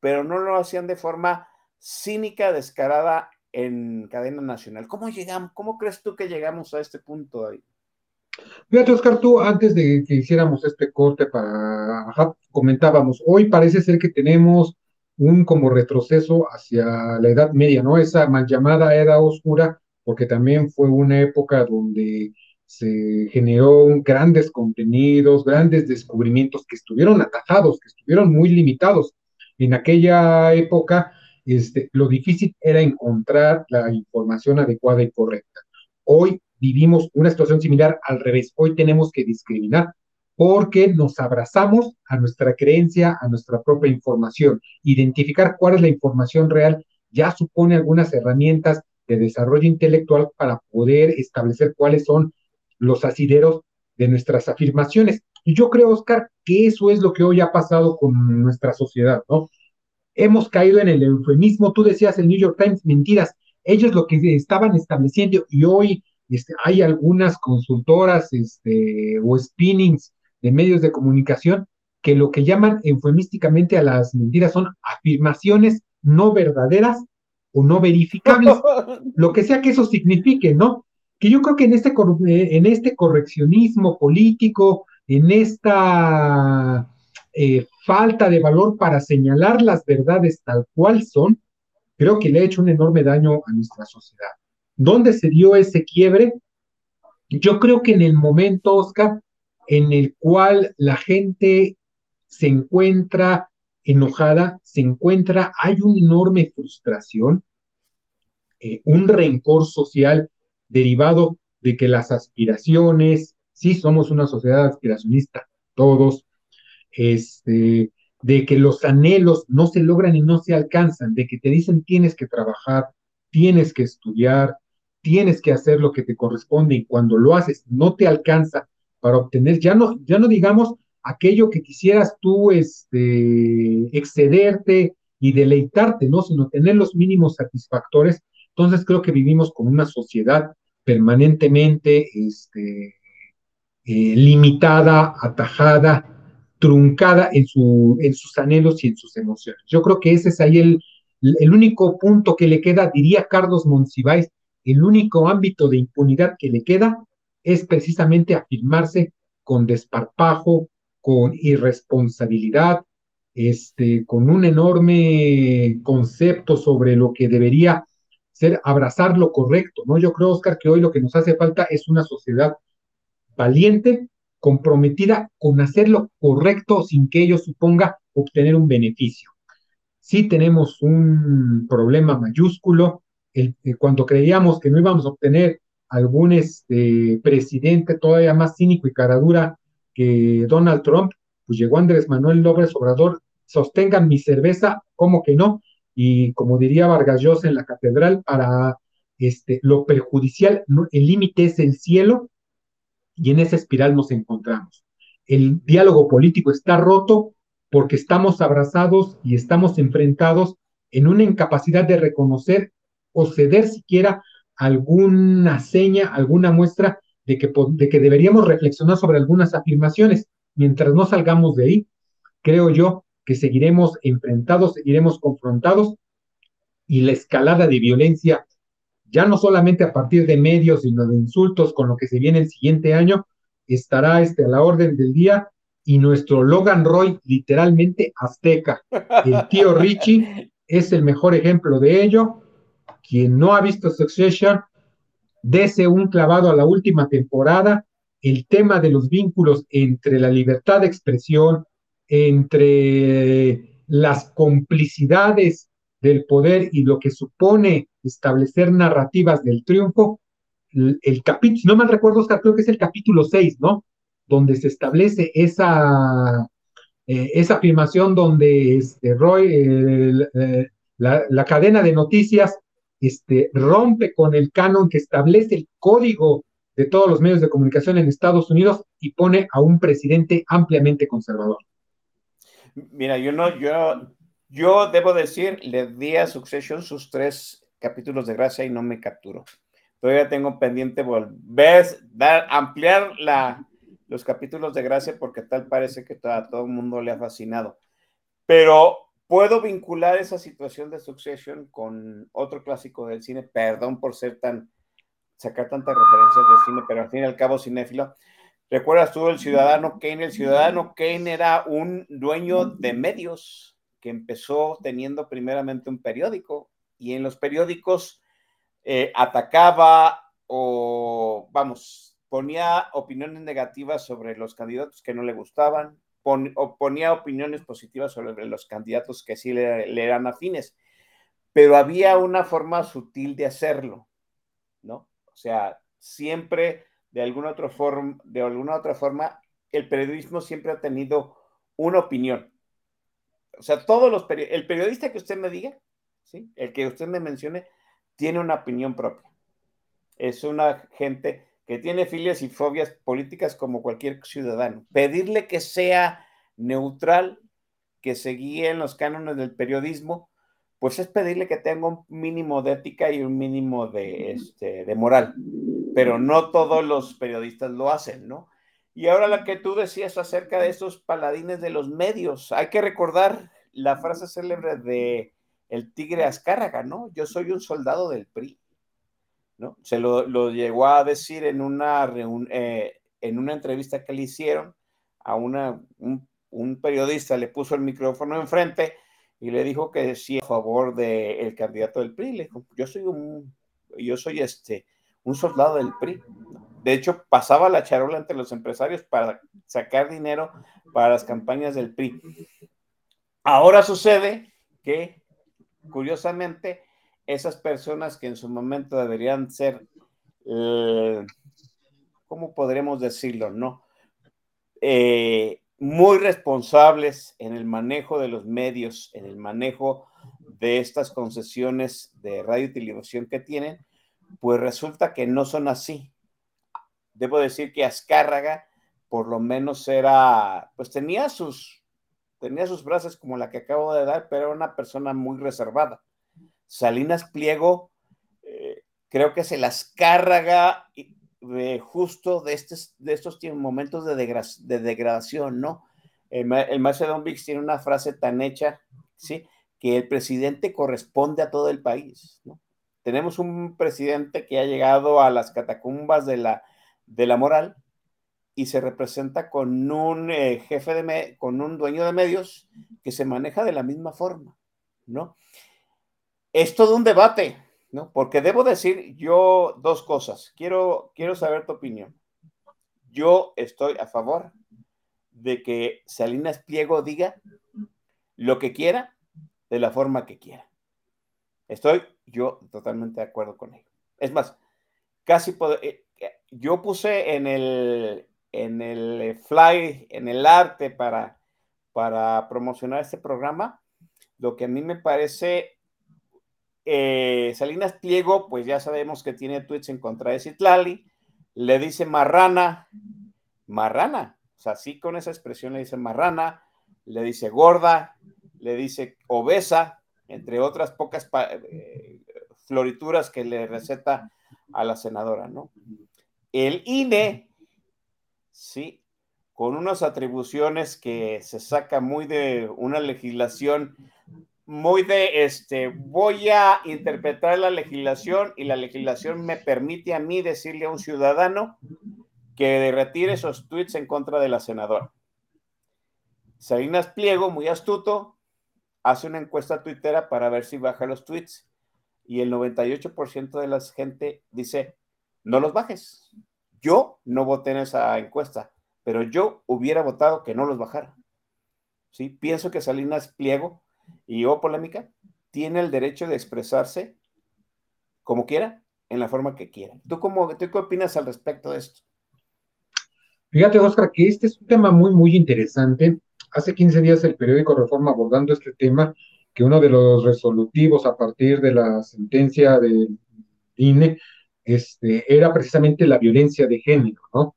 pero no lo hacían de forma cínica, descarada en cadena nacional. ¿Cómo llegamos? ¿Cómo crees tú que llegamos a este punto ahí? Fíjate, Oscar, tú antes de que hiciéramos este corte para, comentábamos, hoy parece ser que tenemos un como retroceso hacia la Edad Media, ¿no? Esa mal llamada Edad Oscura, porque también fue una época donde se generó grandes contenidos, grandes descubrimientos que estuvieron atajados, que estuvieron muy limitados. En aquella época, este, lo difícil era encontrar la información adecuada y correcta. Hoy vivimos una situación similar al revés. Hoy tenemos que discriminar porque nos abrazamos a nuestra creencia, a nuestra propia información. Identificar cuál es la información real ya supone algunas herramientas de desarrollo intelectual para poder establecer cuáles son los asideros de nuestras afirmaciones. Y yo creo, Oscar, que eso es lo que hoy ha pasado con nuestra sociedad, ¿no? Hemos caído en el eufemismo, tú decías el New York Times, mentiras, ellos lo que estaban estableciendo y hoy este, hay algunas consultoras este, o spinnings de medios de comunicación que lo que llaman eufemísticamente a las mentiras son afirmaciones no verdaderas o no verificables, lo que sea que eso signifique, ¿no? Que yo creo que en este, eh, en este correccionismo político, en esta eh, falta de valor para señalar las verdades tal cual son, creo que le ha hecho un enorme daño a nuestra sociedad. ¿Dónde se dio ese quiebre? Yo creo que en el momento, Oscar, en el cual la gente se encuentra enojada, se encuentra, hay una enorme frustración, eh, un rencor social derivado de que las aspiraciones, sí somos una sociedad aspiracionista, todos, este, de que los anhelos no se logran y no se alcanzan, de que te dicen tienes que trabajar, tienes que estudiar, tienes que hacer lo que te corresponde y cuando lo haces no te alcanza para obtener, ya no, ya no digamos aquello que quisieras tú este, excederte y deleitarte, ¿no? Sino tener los mínimos satisfactores. Entonces creo que vivimos con una sociedad permanentemente este, eh, limitada, atajada, truncada en, su, en sus anhelos y en sus emociones. Yo creo que ese es ahí el, el único punto que le queda, diría Carlos Monsiváis, el único ámbito de impunidad que le queda es precisamente afirmarse con desparpajo, con irresponsabilidad, este, con un enorme concepto sobre lo que debería ser abrazar lo correcto, ¿no? Yo creo, Oscar, que hoy lo que nos hace falta es una sociedad valiente, comprometida con hacer lo correcto sin que ello suponga obtener un beneficio. Sí tenemos un problema mayúsculo, el, eh, cuando creíamos que no íbamos a obtener algún este, presidente todavía más cínico y caradura que Donald Trump, pues llegó Andrés Manuel López Obrador, sostengan mi cerveza, ¿cómo que no? Y como diría Vargas Llosa en la catedral, para este, lo perjudicial, el límite es el cielo y en esa espiral nos encontramos. El diálogo político está roto porque estamos abrazados y estamos enfrentados en una incapacidad de reconocer o ceder siquiera alguna seña, alguna muestra de que, de que deberíamos reflexionar sobre algunas afirmaciones. Mientras no salgamos de ahí, creo yo que seguiremos enfrentados, seguiremos confrontados. Y la escalada de violencia, ya no solamente a partir de medios, sino de insultos con lo que se viene el siguiente año, estará este, a la orden del día. Y nuestro Logan Roy, literalmente azteca, el tío Richie, es el mejor ejemplo de ello. Quien no ha visto Succession, dese un clavado a la última temporada, el tema de los vínculos entre la libertad de expresión, entre las complicidades del poder y lo que supone establecer narrativas del triunfo, el, capítulo, si no mal recuerdo, Oscar, creo que es el capítulo 6, ¿no? Donde se establece esa, eh, esa afirmación donde este, Roy, eh, la, la, cadena de noticias este, rompe con el canon que establece el código de todos los medios de comunicación en Estados Unidos y pone a un presidente ampliamente conservador. Mira, yo no, yo, yo debo decir, le di a Succession sus tres capítulos de gracia y no me capturó. Todavía tengo pendiente volver, dar, ampliar los capítulos de gracia porque tal parece que a todo el mundo le ha fascinado. Pero puedo vincular esa situación de Succession con otro clásico del cine, perdón por ser tan, sacar tantas referencias de cine, pero al fin y al cabo cinéfilo. ¿Recuerdas tú el ciudadano Kane? El ciudadano Kane era un dueño de medios que empezó teniendo primeramente un periódico y en los periódicos eh, atacaba o, vamos, ponía opiniones negativas sobre los candidatos que no le gustaban, ponía opiniones positivas sobre los candidatos que sí le, eran afines, pero había una forma sutil de hacerlo, ¿no? O sea, siempre de alguna otra forma, de alguna otra forma, el periodismo siempre ha tenido una opinión. O sea, todos los el periodista que usted me diga, ¿sí? El que usted me mencione, tiene una opinión propia. Es una gente que tiene filias y fobias políticas como cualquier ciudadano. Pedirle que sea neutral, que se guíe en los cánones del periodismo, pues es pedirle que tenga un mínimo de ética y un mínimo de, este, de moral. Pero no todos los periodistas lo hacen, ¿no? Y ahora la que tú decías acerca de esos paladines de los medios, hay que recordar la frase célebre de el tigre Azcárraga, ¿no? Yo soy un soldado del PRI. Se lo, llegó a decir en una, eh, en una entrevista que le hicieron a una, un, periodista, le puso el micrófono enfrente y le dijo que sí a favor del candidato del PRI. Le dijo, yo soy un, yo soy este, un soldado del PRI. De hecho, pasaba la charola entre los empresarios para sacar dinero para las campañas del PRI. Ahora sucede que, curiosamente, esas personas que en su momento deberían ser, eh, ¿cómo podremos decirlo? No. Eh, muy responsables en el manejo de los medios, en el manejo de estas concesiones de radio y televisión que tienen, pues resulta que no son así. Debo decir que Azcárraga por lo menos era, pues tenía sus, tenía sus frases como la que acabo de dar, pero era una persona muy reservada. Salinas Pliego, eh, creo que se las justo de, estos, momentos de, de degradación, ¿no? El, el maestro Don Vix tiene una frase tan hecha, ¿sí? Que el presidente corresponde a todo el país, ¿no? Tenemos un presidente que ha llegado a las catacumbas de la, de la moral y se representa con un eh, jefe de, con un dueño de medios que se maneja de la misma forma, ¿no? Es todo un debate, ¿no? Porque debo decir yo dos cosas. Quiero, quiero saber tu opinión. Yo estoy a favor de que Salinas Pliego diga lo que quiera de la forma que quiera. Estoy yo totalmente de acuerdo con él. Es más, casi eh, yo puse en el, en el fly, en el arte para, para promocionar este programa, lo que a mí me parece eh, Salinas Pliego, pues ya sabemos que tiene tweets en contra de Citlali, le dice marrana, marrana, o sea, sí con esa expresión le dice marrana, le dice gorda, le dice obesa, entre otras pocas eh, florituras que le receta a la senadora, ¿no? El INE, sí, con unas atribuciones que se saca muy de una legislación muy de este, voy a interpretar la legislación y la legislación me permite a mí decirle a un ciudadano que retire esos tweets en contra de la senadora. Salinas Pliego, muy astuto, hace una encuesta tuitera para ver si baja los tweets y el 98% de la gente dice, no los bajes. Yo no voté en esa encuesta, pero yo hubiera votado que no los bajara. ¿Sí? Pienso que Salinas Pliego y o polémica, tiene el derecho de expresarse como quiera, en la forma que quiera. ¿Tú, cómo, ¿Tú qué opinas al respecto de esto? Fíjate, Oscar, que este es un tema muy, muy interesante. Hace 15 días el periódico Reforma abordando este tema, que uno de los resolutivos a partir de la sentencia del INE este, era precisamente la violencia de género, ¿no?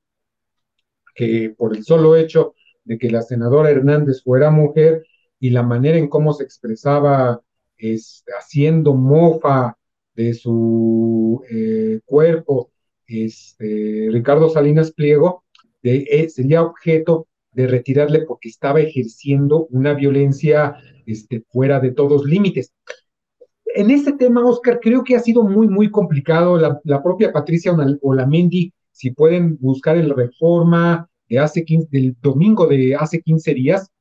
Que por el solo hecho de que la senadora Hernández fuera mujer, y la manera en cómo se expresaba este, haciendo mofa de su eh, cuerpo, este, Ricardo Salinas Pliego, eh, sería objeto de retirarle porque estaba ejerciendo una violencia este, fuera de todos límites. En este tema, Oscar, creo que ha sido muy, muy complicado. La, propia Patricia Olamendi, si pueden buscar el reforma de hace 15, del domingo de hace 15 días,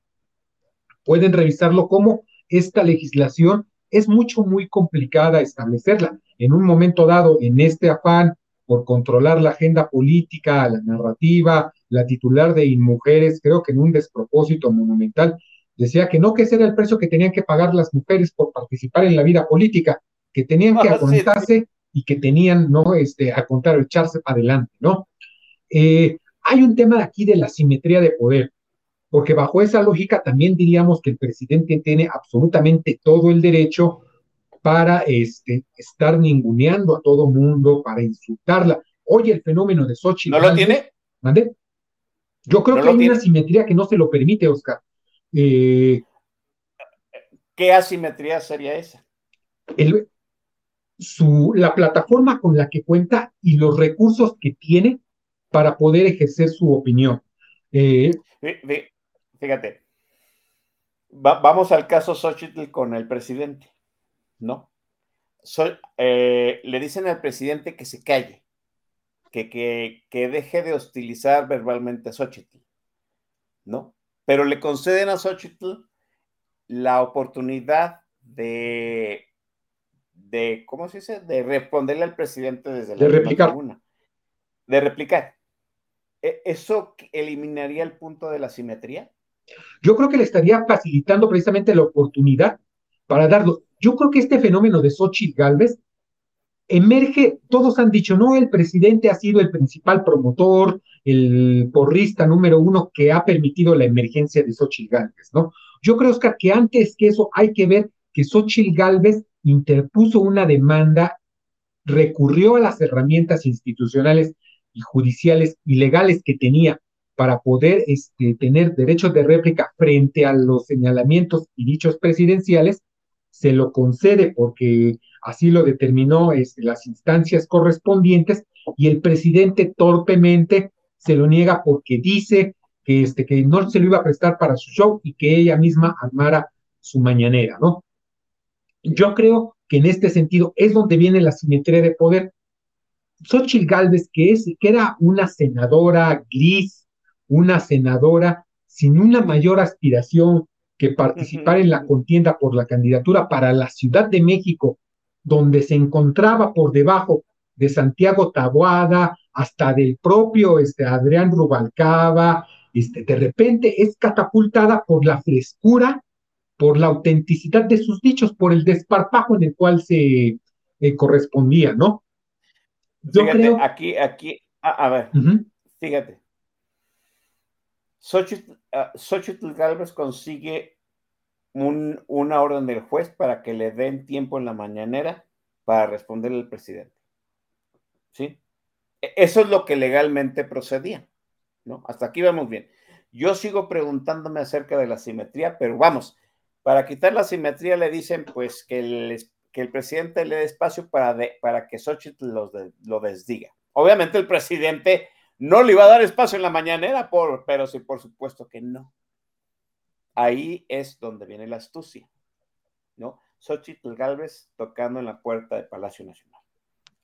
pueden revisarlo como esta legislación es mucho, muy complicada establecerla. En un momento dado, en este afán por controlar la agenda política, la narrativa, la titular de Inmujeres, creo que en un despropósito monumental, decía que no que ese era el precio que tenían que pagar las mujeres por participar en la vida política, que tenían que aguantarse y que tenían, ¿no? Este, a contar, echarse para adelante, ¿no? Eh, hay un tema aquí de la simetría de poder porque bajo esa lógica también diríamos que el presidente tiene absolutamente todo el derecho para este, estar ninguneando a todo mundo, para insultarla. Oye, el fenómeno de Sochi. ¿No lo tiene? ¿Mande? Yo creo que hay una asimetría que no se lo permite, Oscar. Eh, ¿Qué asimetría sería esa? su, la plataforma con la que cuenta y los recursos que tiene para poder ejercer su opinión. Eh, fíjate, vamos al caso Xochitl con el presidente, ¿no? Eh, le dicen al presidente que se calle, que, que, deje de hostilizar verbalmente a Xochitl, ¿no? Pero le conceden a Xochitl la oportunidad de, de, ¿cómo se dice? De responderle al presidente desde la de replicar. de replicar. ¿E, ¿Eso eliminaría el punto de la simetría? Yo creo que le estaría facilitando precisamente la oportunidad para darlo. Yo creo que este fenómeno de Xochitl Galvez emerge, todos han dicho, no, el presidente ha sido el principal promotor, el porrista número uno que ha permitido la emergencia de Xochitl Galvez, ¿no? Yo creo, Oscar, que antes que eso hay que ver que Xochitl Galvez interpuso una demanda, recurrió a las herramientas institucionales y judiciales y legales que tenía para poder este, tener derechos de réplica frente a los señalamientos y dichos presidenciales, se lo concede porque así lo determinó este, las instancias correspondientes y el presidente torpemente se lo niega porque dice que, este, que no se lo iba a prestar para su show y que ella misma armara su mañanera, ¿no? Yo creo que en este sentido es donde viene la simetría de poder. Xochitl Galvez, que, es, que era una senadora gris, una senadora sin una mayor aspiración que participar en la contienda por la candidatura para la Ciudad de México, donde se encontraba por debajo de Santiago Taboada, hasta del propio este, Adrián Rubalcaba, este, de repente es catapultada por la frescura, por la autenticidad de sus dichos, por el desparpajo en el cual se eh, correspondía, ¿no? Yo fíjate, creo... aquí, aquí, a, ver, fíjate. Xochitl, uh, Galvez consigue un, una orden del juez para que le den tiempo en la mañanera para responderle al presidente. ¿Sí? E, eso es lo que legalmente procedía, ¿no? Hasta aquí vamos bien. Yo sigo preguntándome acerca de la simetría, pero vamos, para quitar la simetría le dicen pues que el, que el presidente le dé espacio para, para que Xochitl lo, lo desdiga. Obviamente el presidente no le iba a dar espacio en la mañanera, por, pero sí, por supuesto que no. Ahí es donde viene la astucia, ¿no? Xochitl Galvez tocando en la puerta de Palacio Nacional.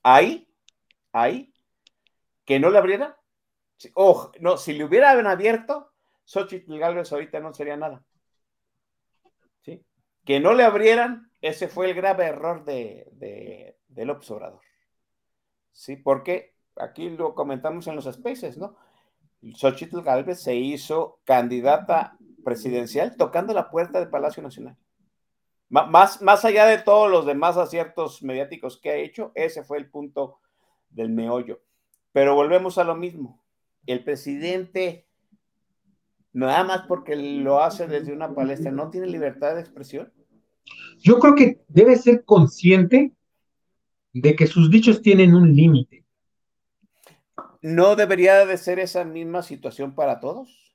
Ahí, ahí, que no le abriera. Ojo, no, si le hubieran abierto, Xochitl Galvez ahorita no sería nada. ¿Sí? Que no le abrieran, ese fue el grave error de, del observador. ¿Sí? Porque aquí lo comentamos en los spaces, ¿no? Xochitl Galvez se hizo candidata presidencial tocando la puerta del Palacio Nacional. Más, más allá de todos los demás aciertos mediáticos que ha hecho, ese fue el punto del meollo. Pero volvemos a lo mismo. El presidente, nada más porque lo hace desde una palestra, ¿no tiene libertad de expresión? Yo creo que debe ser consciente de que sus dichos tienen un límite. ¿No debería de ser esa misma situación para todos?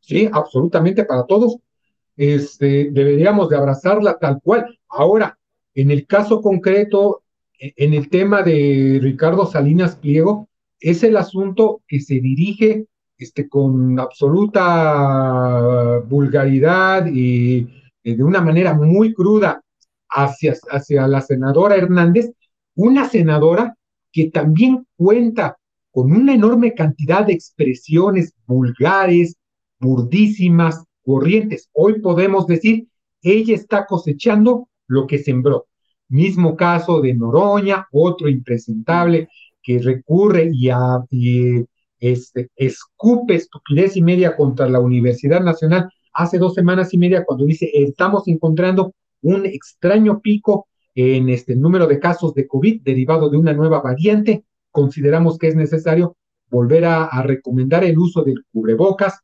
Sí, absolutamente para todos. Este, deberíamos de abrazarla tal cual. Ahora, en el caso concreto, e, en el tema de Ricardo Salinas Pliego, es el asunto que se dirige este, con absoluta vulgaridad y, de una manera muy cruda hacia, hacia la senadora Hernández, una senadora que también cuenta con una enorme cantidad de expresiones vulgares, burdísimas, corrientes. Hoy podemos decir, ella está cosechando lo que sembró. Mismo caso de Noroña, otro impresentable que recurre y, este, escupe estupidez y media contra la Universidad Nacional hace dos semanas y media cuando dice, estamos encontrando un extraño pico en este número de casos de COVID derivado de una nueva variante consideramos que es necesario volver a, recomendar el uso del cubrebocas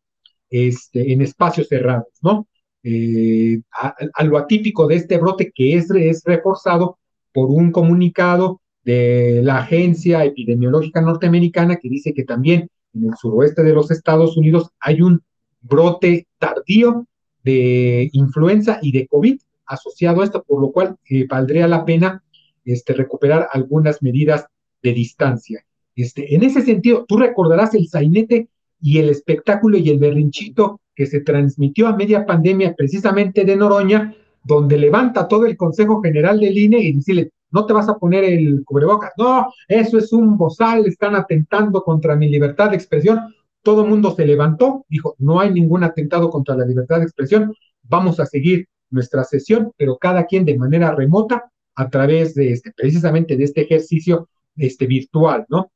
este, en espacios cerrados, ¿no? Eh, a, lo atípico de este brote que es, reforzado por un comunicado de la Agencia Epidemiológica Norteamericana que dice que también en el suroeste de los Estados Unidos hay un brote tardío de influenza y de COVID asociado a esto, por lo cual eh, valdría la pena este, recuperar algunas medidas de distancia. Este, en ese sentido, tú recordarás el sainete y el espectáculo y el berrinchito que se transmitió a media pandemia precisamente de Noroña, donde levanta todo el Consejo General del INE y dice, no te vas a poner el cubrebocas, no, eso es un bozal, están atentando contra mi libertad de expresión. Todo el mundo se levantó, dijo, no hay ningún atentado contra la libertad de expresión, vamos a seguir nuestra sesión, pero cada quien de manera remota a través de este, precisamente de este ejercicio este, virtual, ¿no?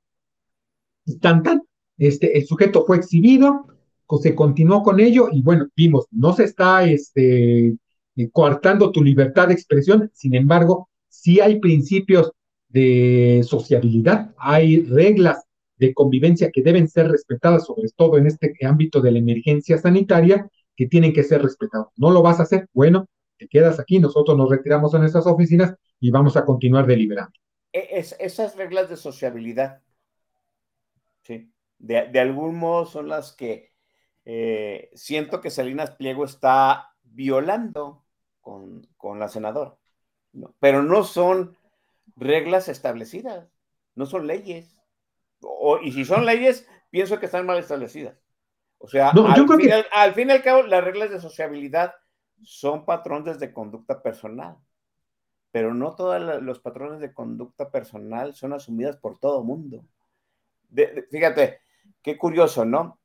y tan tan, este, el sujeto fue exhibido, se continuó con ello y bueno, vimos, no se está este, eh, coartando tu libertad de expresión, sin embargo, sí hay principios de sociabilidad, hay reglas de convivencia que deben ser respetadas, sobre todo en este ámbito de la emergencia sanitaria, que tienen que ser respetados. ¿No lo vas a hacer? Bueno, te quedas aquí, nosotros nos retiramos a nuestras oficinas y vamos a continuar deliberando. E, es, esas reglas de sociabilidad, sí, de, de algún modo son las que eh, siento que Salinas Pliego está violando con, con la senadora, ¿no? pero no son reglas establecidas, no son leyes. O, y si son leyes, pienso que están mal establecidas. O sea, al, fin, al, fin y al cabo, las reglas de sociabilidad son patrones de conducta personal, pero no todos los patrones de conducta personal son asumidas por todo mundo. fíjate, qué curioso, ¿no?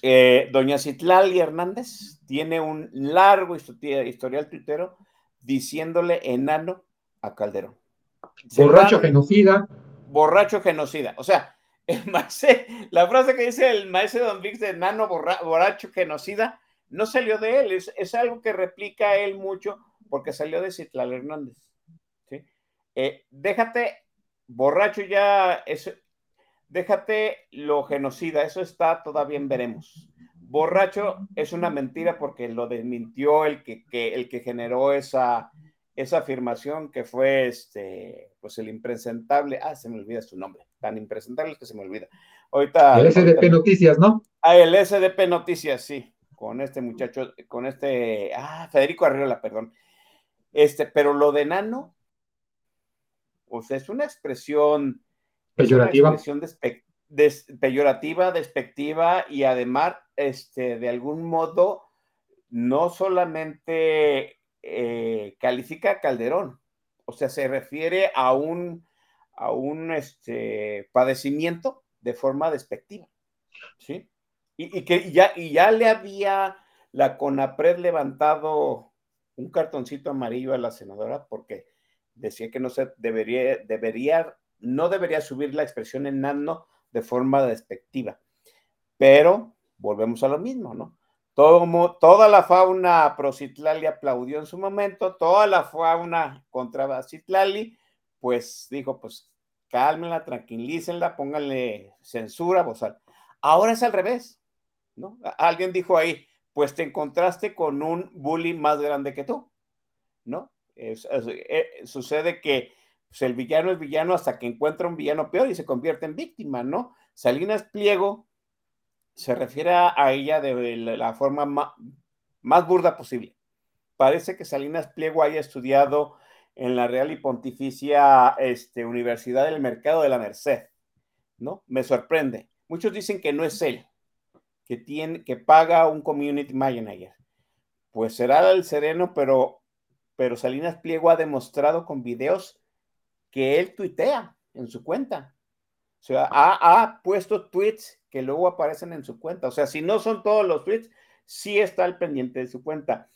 Eh, doña Citlali Hernández tiene un largo historial tuitero diciéndole enano a Calderón. Borracho genocida. Borracho genocida. O sea, el la frase que dice el maestro Don Vix de enano borracho genocida no salió de él, es, algo que replica él mucho porque salió de Citlali Hernández. Eh, déjate, borracho ya, es, Déjate lo genocida, eso está todavía en veremos. Borracho es una mentira porque lo desmintió el que, el que generó esa, esa afirmación que fue este, pues el impresentable, ah, se me olvida su nombre, tan impresentable que se me olvida. Ahorita. El SDP Noticias, ¿no? Ah, el SDP Noticias, sí, con este muchacho, con este, ah, Federico Arriola, perdón. Este, pero lo de nano, o sea, es una expresión peyorativa. peyorativa, despectiva y además, este, de algún modo, no solamente eh, califica a Calderón, o sea, se refiere a un, a un este, padecimiento de forma despectiva, ¿sí? Y, que ya, y ya le había la CONAPRED levantado un cartoncito amarillo a la senadora porque decía que no se debería, debería no debería subir la expresión enano de forma despectiva. Pero volvemos a lo mismo, ¿no? Todo, toda la fauna pro Citlali aplaudió en su momento, toda la fauna contra Citlali, pues dijo, pues cálmenla, tranquilícenla, pónganle censura, bozal. Ahora es al revés, ¿no? Alguien dijo ahí, pues te encontraste con un bully más grande que tú, ¿no? Eh, sucede que pues el villano es villano hasta que encuentra un villano peor y se convierte en víctima, ¿no? Salinas Pliego se refiere a ella de la forma más, burda posible. Parece que Salinas Pliego haya estudiado en la Real y Pontificia este, Universidad del Mercado de la Merced, ¿no? Me sorprende. Muchos dicen que no es él, que, tiene, que paga un community manager. Pues será el sereno, pero, pero Salinas Pliego ha demostrado con videos que él tuitea en su cuenta. O sea, ha, puesto tweets que luego aparecen en su cuenta. O sea, si no son todos los tweets, sí está al pendiente de su cuenta.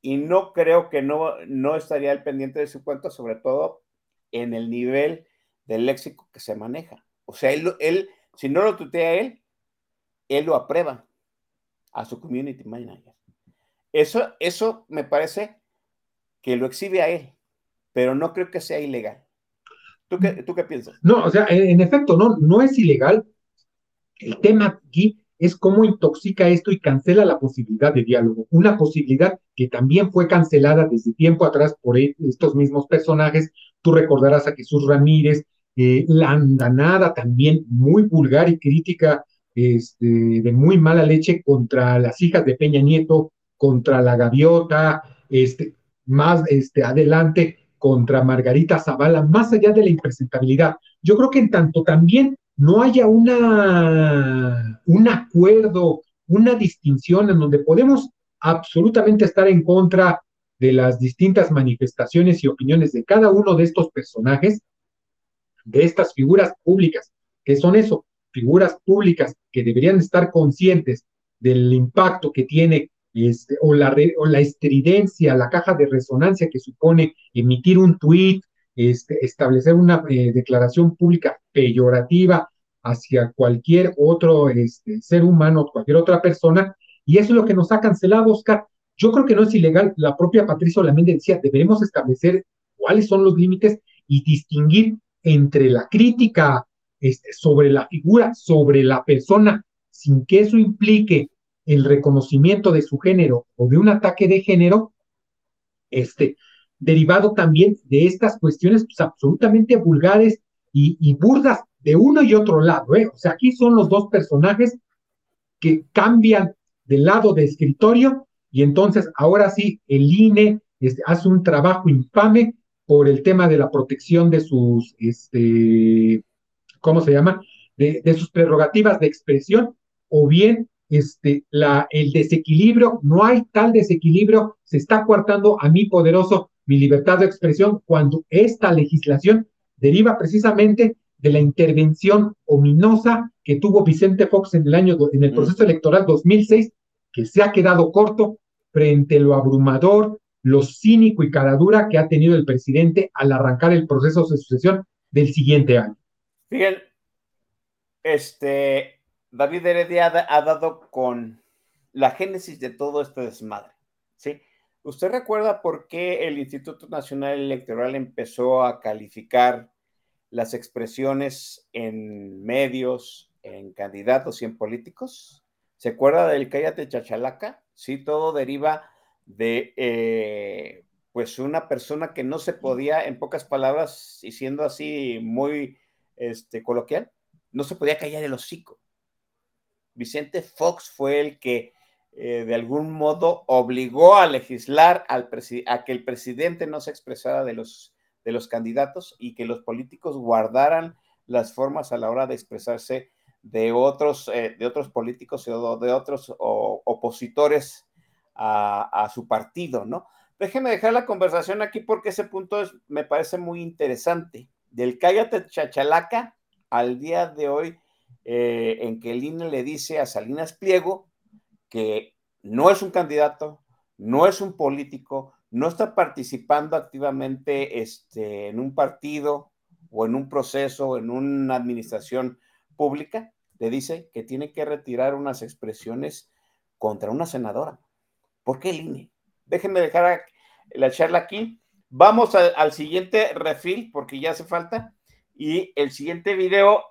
Y no creo que no, no estaría al pendiente de su cuenta, sobre todo en el nivel del léxico que se maneja. O sea, él, él si no lo tuitea él, él lo aprueba a su community manager. Eso, eso me parece que lo exhibe a él, pero no creo que sea ilegal. ¿Tú qué, piensas? No, o sea, en, efecto, no, no es ilegal. El tema aquí es cómo intoxica esto y cancela la posibilidad de diálogo. Una posibilidad que también fue cancelada desde tiempo atrás por e, estos mismos personajes. Tú recordarás a Jesús Ramírez, eh, la andanada también muy vulgar y crítica este, de muy mala leche contra las hijas de Peña Nieto, contra la gaviota, este, más este, adelante contra Margarita Zavala, más allá de la impresentabilidad. Yo creo que en tanto también no haya una, un acuerdo, una distinción en donde podemos absolutamente estar en contra de las distintas manifestaciones y opiniones de cada uno de estos personajes, de estas figuras públicas, que son eso, figuras públicas que deberían estar conscientes del impacto que tiene este, o, la, o la estridencia, la caja de resonancia que supone emitir un tuit, este, establecer una eh, declaración pública peyorativa hacia cualquier otro este, ser humano, cualquier otra persona, y eso es lo que nos ha cancelado, Oscar. Yo creo que no es ilegal. La propia Patricia Olamende decía, debemos establecer cuáles son los límites y distinguir entre la crítica este, sobre la figura, sobre la persona, sin que eso implique el reconocimiento de su género o de un ataque de género, este, derivado también de estas cuestiones pues, absolutamente vulgares y, burdas de uno y otro lado. ¿eh? O sea, aquí son los dos personajes que cambian del lado de escritorio y entonces ahora sí el INE este, hace un trabajo infame por el tema de la protección de sus, este, ¿cómo se llama? De, de sus prerrogativas de expresión o bien este, la, el desequilibrio, no hay tal desequilibrio, se está coartando a mi poderoso mi libertad de expresión cuando esta legislación deriva precisamente de la intervención ominosa que tuvo Vicente Fox en el año en el mm. proceso electoral 2006, que se ha quedado corto frente a lo abrumador, lo cínico y caradura que ha tenido el presidente al arrancar el proceso de sucesión del siguiente año. Miguel, este, David Heredia ha dado con la génesis de todo este desmadre, ¿sí? ¿Usted recuerda por qué el Instituto Nacional Electoral empezó a calificar las expresiones en medios, en candidatos y en políticos? ¿Se acuerda del cállate chachalaca? Sí, todo deriva de eh, pues una persona que no se podía, en pocas palabras, y siendo así muy este, coloquial, no se podía callar el hocico. Vicente Fox fue el que eh, de algún modo obligó a legislar al a que el presidente no se expresara de los, de los candidatos y que los políticos guardaran las formas a la hora de expresarse de otros, eh, de otros políticos o de otros opositores a, a, su partido, ¿no? Déjeme dejar la conversación aquí porque ese punto me parece muy interesante. Del cállate chachalaca al día de hoy eh, en que el INE le dice a Salinas Pliego que no es un candidato, no es un político, no está participando activamente este, en un partido o en un proceso, o en una administración pública, le dice que tiene que retirar unas expresiones contra una senadora. ¿Por qué el INE? Déjenme dejar la charla aquí. Vamos al siguiente refil porque ya hace falta. Y el siguiente video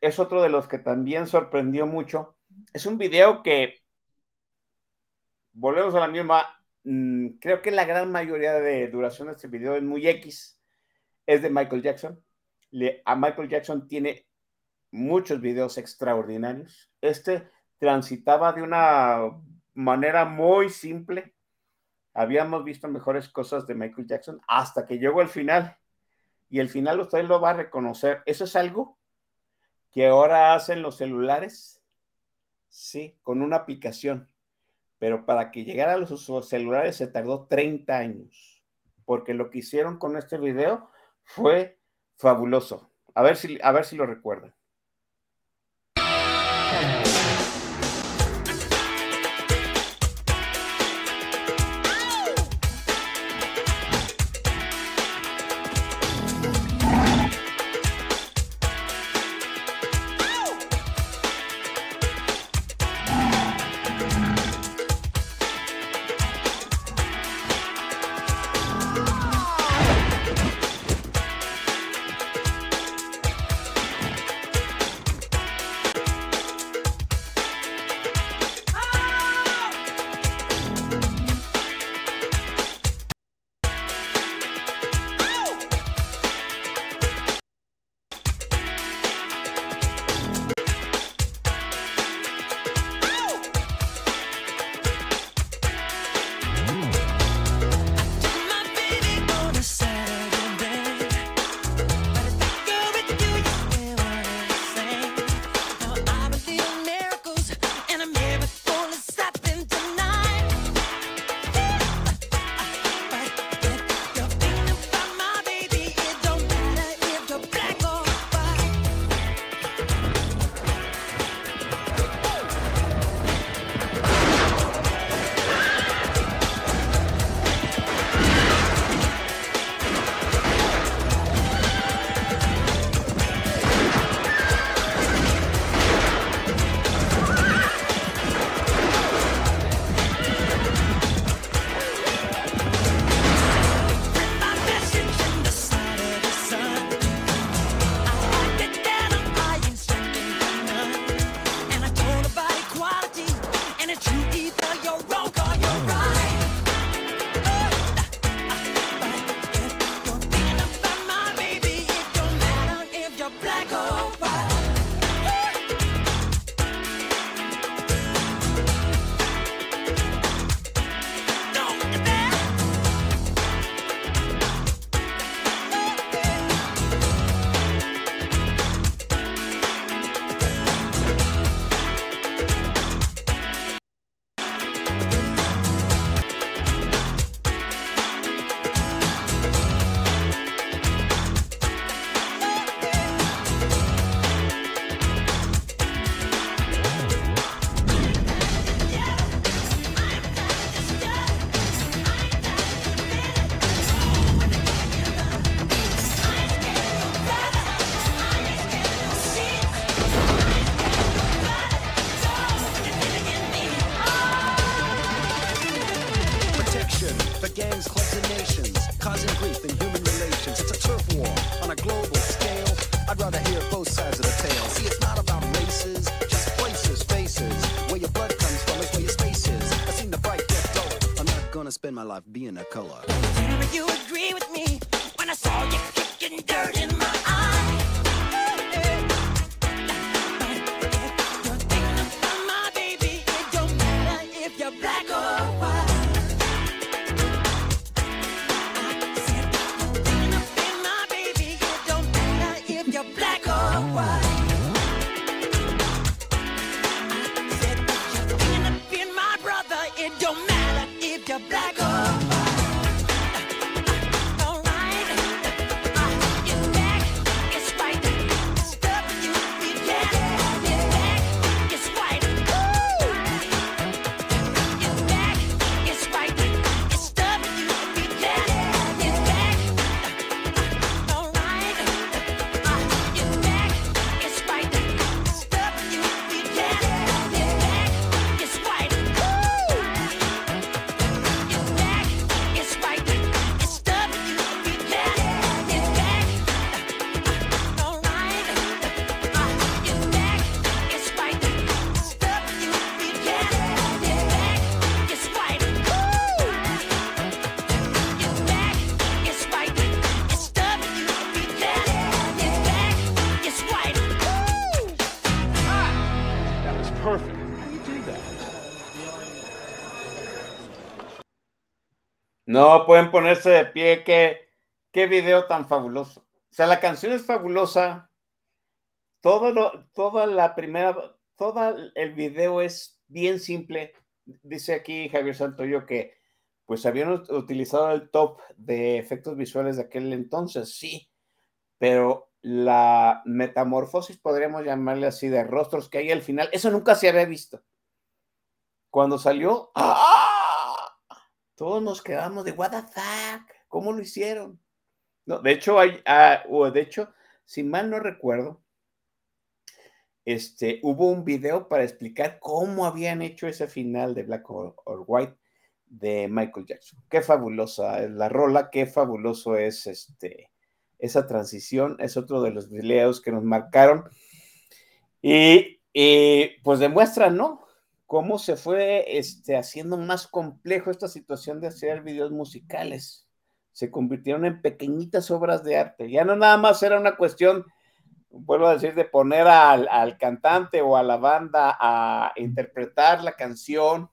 es otro de los que también sorprendió mucho. Es un video que, volvemos a la misma, mm, creo que la gran mayoría de duración de este video es muy X, es de Michael Jackson. a Michael Jackson tiene muchos videos extraordinarios. Este transitaba de una manera muy simple. Habíamos visto mejores cosas de Michael Jackson hasta que llegó el final. Y el final usted lo va a reconocer. Eso es algo que ahora hacen los celulares, sí, con una aplicación. Pero para que llegara a los celulares se tardó 30 años, porque lo que hicieron con este video fue fabuloso. A ver si, a ver si lo recuerdan. No pueden ponerse de pie. Qué, qué video tan fabuloso. O sea, la canción es fabulosa. Todo lo, toda la primera, todo el video es bien simple. Dice aquí Javier Santoyo que pues habían ut- utilizado el top de efectos visuales de aquel entonces, sí, pero la metamorfosis, podríamos llamarle así, de rostros que hay al final, eso nunca se había visto. Cuando salió, ¡ah! Todos nos quedamos de what the fuck, ¿cómo lo hicieron? No, de hecho, hay, ah, de hecho, si mal no recuerdo, este, hubo un video para explicar cómo habían hecho ese final de Black or, White de Michael Jackson. Qué fabulosa es la rola, qué fabuloso es este, esa transición, es otro de los videos que nos marcaron. Y, y, pues demuestra, ¿no? Cómo se fue este, haciendo más complejo esta situación de hacer videos musicales. Se convirtieron en pequeñitas obras de arte. Ya no nada más era una cuestión, vuelvo a decir, de poner al, al cantante o a la banda a interpretar la canción.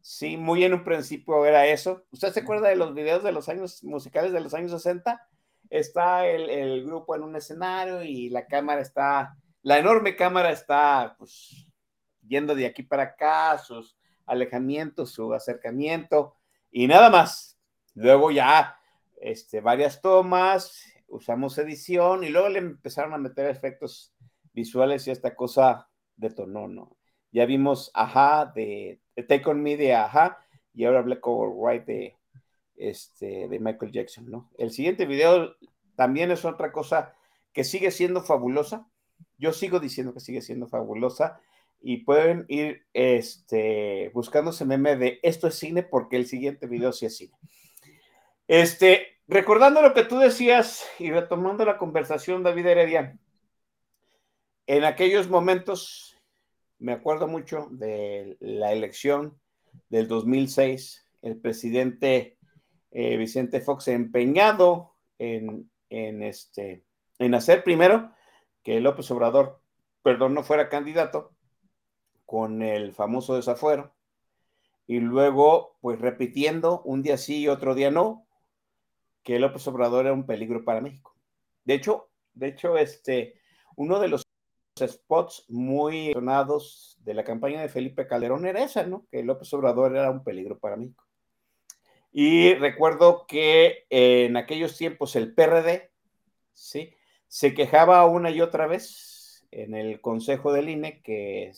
Sí, muy en un principio era eso. ¿Usted se acuerda de los videos de los años musicales de los años 60? Está el, el grupo en un escenario y la cámara está, la enorme cámara está pues yendo de aquí para acá, sus alejamientos, su acercamiento y nada más. Luego ya este, varias tomas, usamos edición y luego le empezaron a meter efectos visuales y esta cosa detonó, ¿no? Ya vimos Ajá de, de Take On Me de Ajá y ahora Black White de, este, de Michael Jackson, ¿no? El siguiente video también es otra cosa que sigue siendo fabulosa. Yo sigo diciendo que sigue siendo fabulosa y pueden ir este, buscándose meme de esto es cine porque el siguiente video sí es cine. Este, recordando lo que tú decías y retomando la conversación, David Heredia, en aquellos momentos me acuerdo mucho de la elección del 2006, el presidente eh, Vicente Fox empeñado en, en, este, en hacer primero que López Obrador, perdón, no fuera candidato con el famoso desafuero y luego pues repitiendo un día sí y otro día no que López Obrador era un peligro para México. De hecho, de hecho este uno de los spots muy sonados de la campaña de Felipe Calderón era esa, ¿no? Que López Obrador era un peligro para México. Y recuerdo que en aquellos tiempos el PRD, ¿sí? Se quejaba una y otra vez en el Consejo del INE que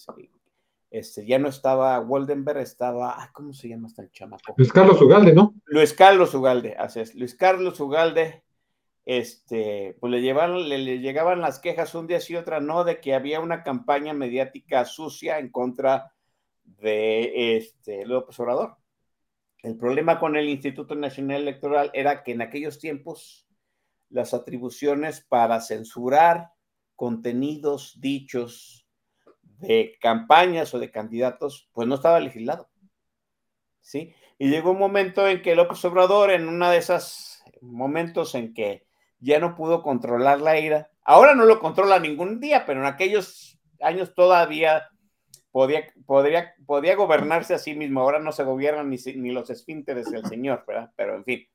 este, ya no estaba Woldenberg, estaba, ¿cómo se llama hasta el chamaco? Luis Carlos Ugalde, ¿no? Luis Carlos Ugalde, así es. Luis Carlos Ugalde, este, pues le, llevaron, le, le, llegaban las quejas un día sí y otra no de que había una campaña mediática sucia en contra de este, López Obrador. El problema con el Instituto Nacional Electoral era que en aquellos tiempos las atribuciones para censurar contenidos dichos de campañas o de candidatos, pues no estaba legislado. ¿Sí? Y llegó un momento en que López Obrador, en uno de esos momentos en que ya no pudo controlar la ira, ahora no lo controla ningún día, pero en aquellos años todavía podía, podría, podía gobernarse a sí mismo. Ahora no se gobiernan ni, ni los esfínteres del señor, ¿verdad? Pero en fin,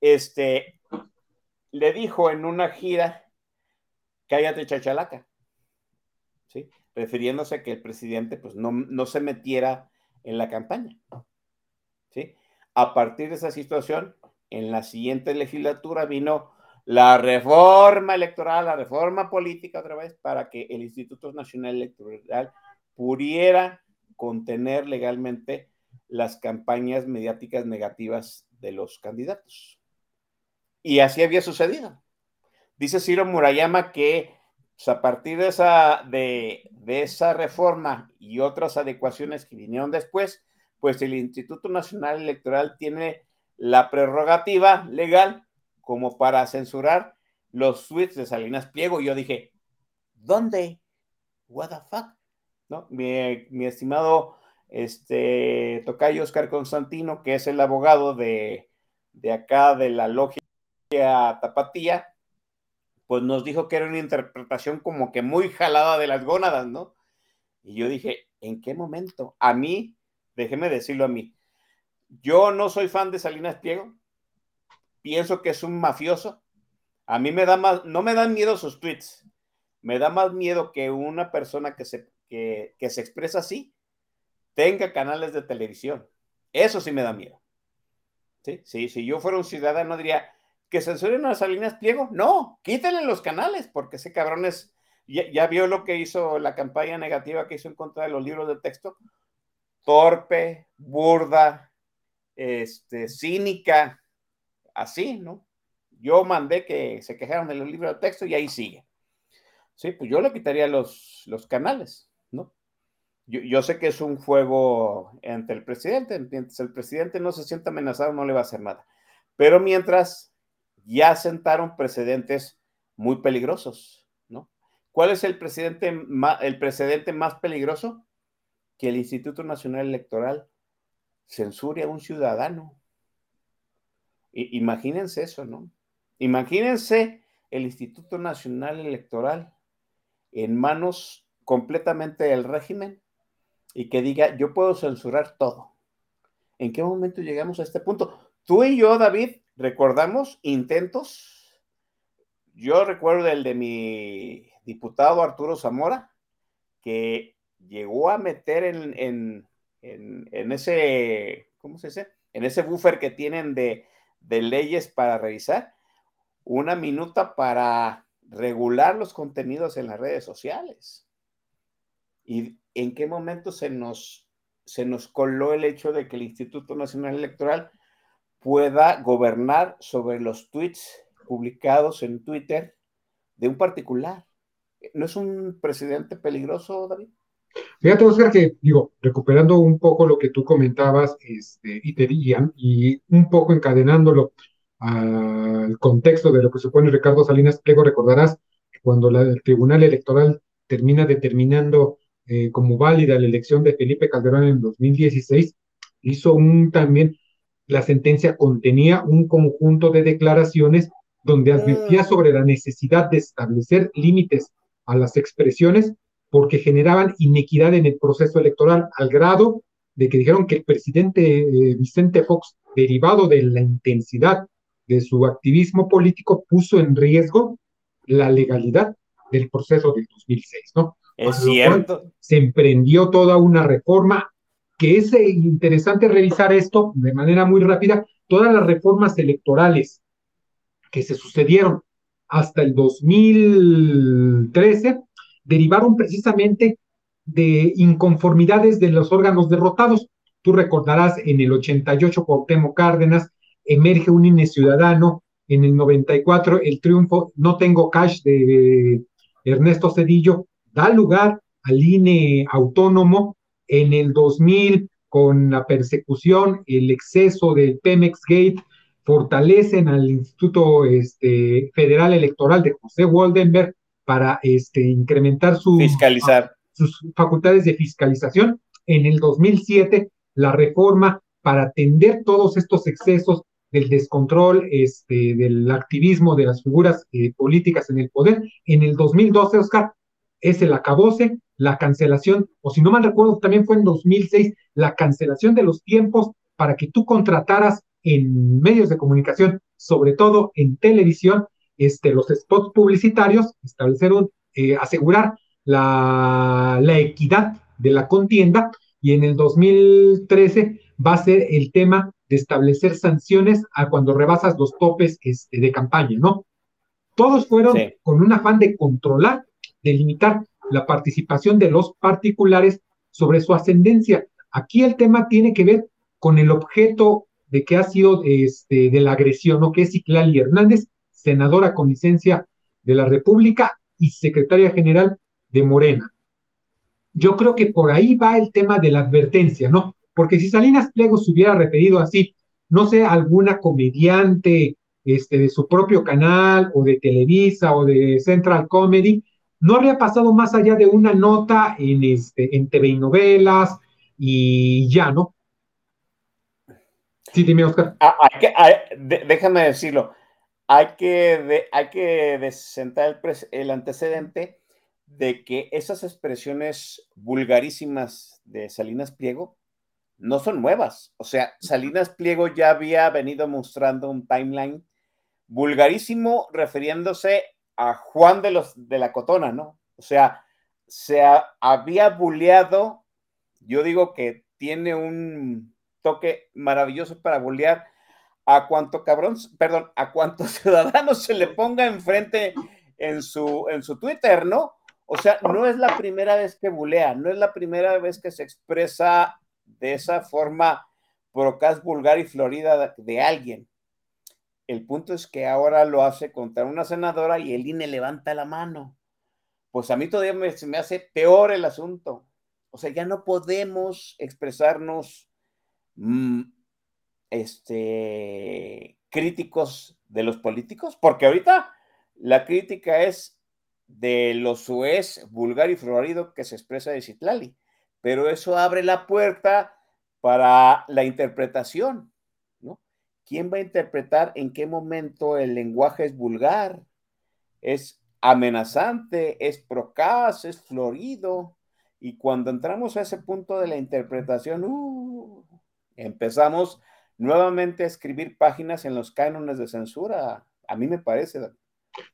este, le dijo en una gira, cállate chachalaca, ¿sí? Refiriéndose a que el presidente pues no, no se metiera en la campaña, ¿sí? A partir de esa situación, en la siguiente legislatura vino la reforma electoral, la reforma política otra vez, para que el Instituto Nacional Electoral pudiera contener legalmente las campañas mediáticas negativas de los candidatos. Y así había sucedido. Dice Ciro Murayama que pues, a partir de esa, de, de esa reforma y otras adecuaciones que vinieron después, pues el Instituto Nacional Electoral tiene la prerrogativa legal como para censurar los tweets de Salinas Pliego. Y yo dije, ¿dónde? What the fuck? ¿No? Mi, mi estimado este, Tocayo Oscar Constantino, que es el abogado de, de acá de la logia Tapatía, pues nos dijo que era una interpretación como que muy jalada de las gónadas, ¿no? Y yo dije, ¿en qué momento? A mí, déjeme decirlo a mí, yo no soy fan de Salinas Pliego, pienso que es un mafioso. A mí me da más, no me dan miedo sus tweets, me da más miedo que una persona que se, que, que se expresa así tenga canales de televisión. Eso sí me da miedo. Sí, sí, si yo fuera un ciudadano diría que censuren a Salinas Pliego. No, quítenle los canales, porque ese cabrón es, ya, ya vio lo que hizo la campaña negativa que hizo en contra de los libros de texto. Torpe, burda, este, cínica, así, ¿no? Yo mandé que se quejaron de los libros de texto y ahí sigue. Sí, pues yo le quitaría los, los canales, ¿no? Yo, yo, sé que es un juego entre el presidente, mientras el presidente no se sienta amenazado, no le va a hacer nada. Pero mientras ya sentaron precedentes muy peligrosos, ¿no? ¿Cuál es el, presidente más, el precedente más peligroso? Que el Instituto Nacional Electoral censure a un ciudadano. Imagínense eso, ¿no? Imagínense el Instituto Nacional Electoral en manos completamente del régimen y que diga, yo puedo censurar todo. ¿En qué momento llegamos a este punto? Tú y yo, David, recordamos intentos. Yo recuerdo el de mi diputado Arturo Zamora, que llegó a meter en, en, en, ese, ¿cómo se dice? En ese buffer que tienen de, de leyes para revisar, una minuta para regular los contenidos en las redes sociales. ¿Y en qué momento se nos, se nos coló el hecho de que el Instituto Nacional Electoral pueda gobernar sobre los tweets publicados en Twitter de un particular? ¿No es un presidente peligroso, David? Fíjate, Oscar, que digo, recuperando un poco lo que tú comentabas este, y, te, y, y un poco encadenándolo al contexto de lo que supone Ricardo Salinas Pliego, recordarás que cuando el Tribunal Electoral termina determinando eh, como válida la elección de Felipe Calderón en 2016, hizo un también, la sentencia contenía un conjunto de declaraciones donde advertía sobre la necesidad de establecer límites a las expresiones porque generaban inequidad en el proceso electoral, al grado de que dijeron que el presidente eh, Vicente Fox, derivado de la intensidad de su activismo político, puso en riesgo la legalidad del proceso del 2006, ¿no? Es cierto. Se emprendió toda una reforma que es eh, interesante revisar esto de manera muy rápida, todas las reformas electorales que se sucedieron hasta el 2013 derivaron precisamente de inconformidades de los órganos derrotados. Tú recordarás en el 88 Cuauhtémoc Cárdenas emerge un INE ciudadano, en el 94 el triunfo No tengo cash de Ernesto Cedillo da lugar al INE autónomo, en el 2000 con la persecución, el exceso del Pemex Gate, fortalecen al Instituto este, Federal Electoral de José Waldenberg, para este, incrementar su, Fiscalizar. sus facultades de fiscalización. En el 2007, la reforma para atender todos estos excesos del descontrol, este, del activismo de las figuras eh, políticas en el poder. En el 2012, Oscar, es el acabose, la cancelación, o si no mal recuerdo, también fue en 2006, la cancelación de los tiempos para que tú contrataras en medios de comunicación, sobre todo en televisión, este, los spots publicitarios, establecer un, eh, asegurar la, la equidad de la contienda, y en el 2013 va a ser el tema de establecer sanciones a cuando rebasas los topes este, de campaña, ¿no? Todos fueron Sí. con un afán de controlar, de limitar la participación de los particulares sobre su ascendencia. Aquí el tema tiene que ver con el objeto de que ha sido este, de la agresión, ¿no? Que es Ciclali Hernández, senadora con licencia de la República y secretaria general de Morena. Yo creo que por ahí va el tema de la advertencia, ¿no? Porque si Salinas Pliego se hubiera referido así, no sé, alguna comediante este, de su propio canal o de Televisa o de Central Comedy, no habría pasado más allá de una nota en, este, en TV y novelas y ya, ¿no? Sí, dime, Oscar. Ah, hay que, déjame decirlo, hay que, de- hay que el, el antecedente de que esas expresiones vulgarísimas de Salinas Pliego no son nuevas. O sea, Salinas Pliego ya había venido mostrando un timeline vulgarísimo refiriéndose a Juan de los de la Cotona, ¿no? O sea, se ha- había buleado, yo digo que tiene un toque maravilloso para bulear a cuanto cabrón, perdón, a cuanto ciudadano se le ponga enfrente en su, en su Twitter, ¿no? O sea, no es la primera vez que bulea, no es la primera vez que se expresa de esa forma procas vulgar y florida de alguien. El punto es que ahora lo hace contra una senadora y el INE levanta la mano. Pues a mí todavía me, me hace peor el asunto. O sea, ya no podemos expresarnos mm, este, críticos de los políticos, porque ahorita la crítica es de lo suez, vulgar y florido que se expresa de Citlali, pero eso abre la puerta para la interpretación. ¿Quién va a interpretar en qué momento el lenguaje es vulgar? Es amenazante, es procaz, es florido, y cuando entramos a ese punto de la interpretación, uh, empezamos nuevamente a escribir páginas en los cánones de censura. A mí me parece.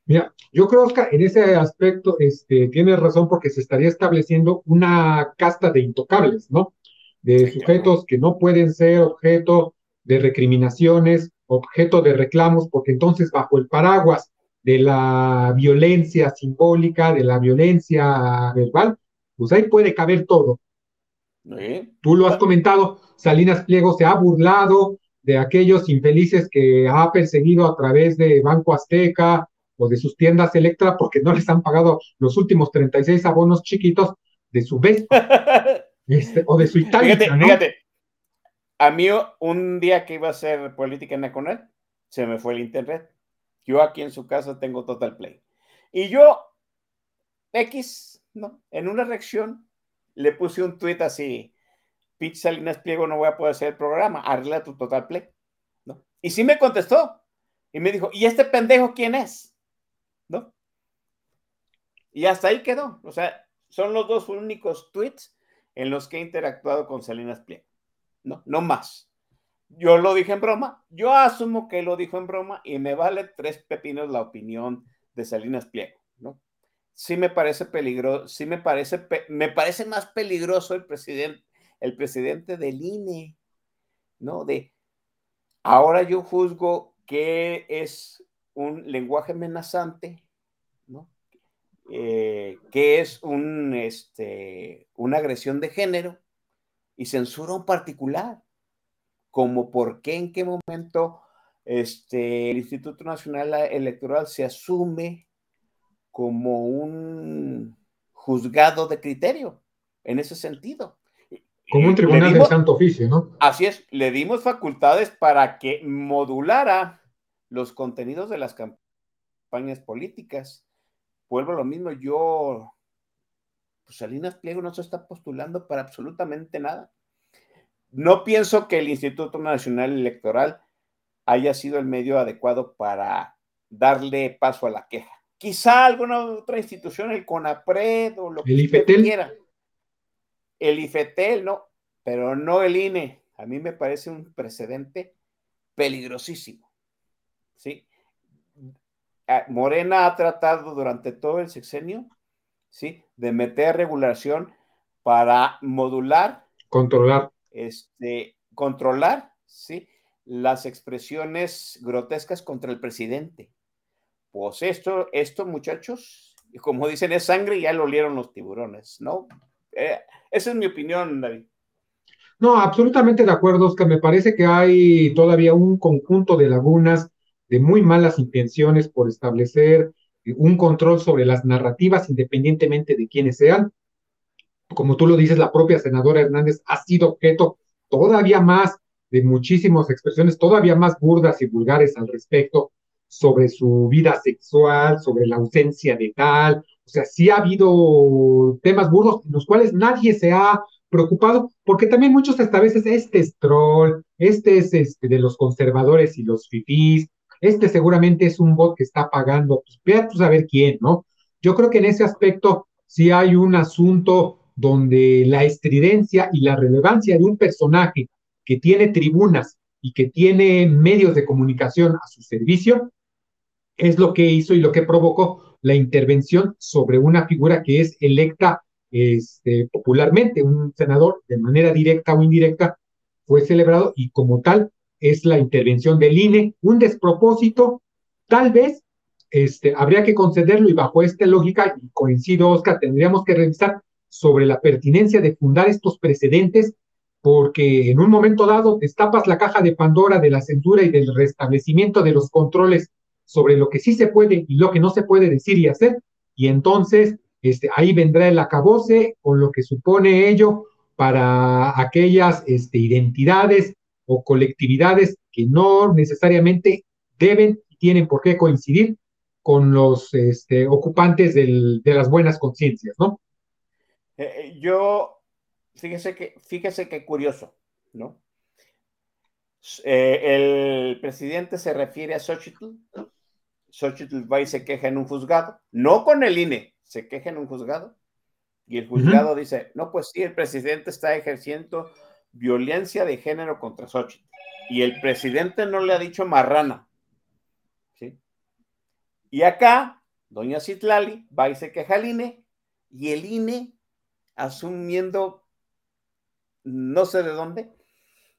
Mira, yo creo, Oscar, en ese aspecto este, tienes razón porque se estaría estableciendo una casta de intocables, ¿no? De sujetos que no pueden ser objeto de recriminaciones, objeto de reclamos, porque entonces bajo el paraguas de la violencia simbólica, de la violencia verbal, pues ahí puede caber todo. ¿Sí? Tú lo has comentado, Salinas Pliego se ha burlado de aquellos infelices que ha perseguido a través de Banco Azteca o de sus tiendas Electra porque no les han pagado los últimos 36 abonos chiquitos de su Vespa este, o de su Italia. Fíjate, ¿no? fíjate. A mí un día que iba a hacer política nacional, se me fue el internet. Yo aquí en su casa tengo Total Play. Y yo, X, ¿no? En una reacción, le puse un tweet así, Pitch Salinas Pliego, no voy a poder hacer el programa, arregla tu Total Play. ¿no? Y sí me contestó. Y me dijo, ¿y este pendejo quién es? ¿No? Y hasta ahí quedó. O sea, son los dos únicos tweets en los que he interactuado con Salinas Pliego. No, no más. Yo lo dije en broma, yo asumo que lo dijo en broma y me vale tres pepinos la opinión de Salinas Pliego, ¿no? Sí me parece peligroso, sí me parece, me parece más peligroso el presidente, el presidente del INE, ¿no? De ahora yo juzgo que es un lenguaje amenazante, ¿no? Eh, que es un, este, una agresión de género y censura un particular, como por qué, en qué momento este, el Instituto Nacional Electoral se asume como un juzgado de criterio en ese sentido. Como un tribunal dimos, del santo oficio, ¿no? Así es, le dimos facultades para que modulara los contenidos de las campañas políticas, vuelvo a lo mismo, yo, pues Salinas Pliego no se está postulando para absolutamente nada. No pienso que el Instituto Nacional Electoral haya sido el medio adecuado para darle paso a la queja. Quizá alguna otra institución, el CONAPRED o lo que El quiera. El IFETEL, no, pero no el INE. A mí me parece un precedente peligrosísimo. ¿sí? Morena ha tratado durante todo el sexenio ¿sí? de meter regulación para modular, Controlar. este, controlar ¿sí? las expresiones grotescas contra el presidente. Pues esto, esto, muchachos, como dicen, es sangre y ya lo olieron los tiburones, ¿no? Eh, esa es mi opinión, David. No, absolutamente de acuerdo, Oscar. Me parece que hay todavía un conjunto de lagunas, de muy malas intenciones por establecer un control sobre las narrativas, independientemente de quiénes sean. Como tú lo dices, la propia senadora Hernández ha sido objeto todavía más de muchísimas expresiones, todavía más burdas y vulgares al respecto sobre su vida sexual, sobre la ausencia de tal. O sea, sí ha habido temas burdos en los cuales nadie se ha preocupado, porque también muchos hasta veces, este es troll, este es este de los conservadores y los fifís, este seguramente es un bot que está pagando, pues vea tú saber quién, ¿no? Yo creo que en ese aspecto sí hay un asunto donde la estridencia y la relevancia de un personaje que tiene tribunas y que tiene medios de comunicación a su servicio es lo que hizo y lo que provocó la intervención sobre una figura que es electa este, popularmente, un senador de manera directa o indirecta fue celebrado y como tal es la intervención del INE, un despropósito, tal vez este, habría que concederlo y bajo esta lógica, y coincido Oscar, tendríamos que revisar sobre la pertinencia de fundar estos precedentes, porque en un momento dado destapas la caja de Pandora de la censura y del restablecimiento de los controles sobre lo que sí se puede y lo que no se puede decir y hacer, y entonces este, ahí vendrá el acabose con lo que supone ello para aquellas este, identidades o colectividades que no necesariamente deben y tienen por qué coincidir con los este, ocupantes del, de las buenas conciencias, ¿no? Eh, yo, fíjese que, fíjese qué curioso, ¿no? Eh, el presidente se refiere a Xochitl, Xochitl va y se queja en un juzgado, no con el INE, se queja en un juzgado, y el juzgado uh -huh. dice, no, pues sí, el presidente está ejerciendo violencia de género contra Xochitl, y el presidente no le ha dicho marrana. Y acá, doña Citlali va y se queja al INE, y el INE, asumiendo no sé de dónde,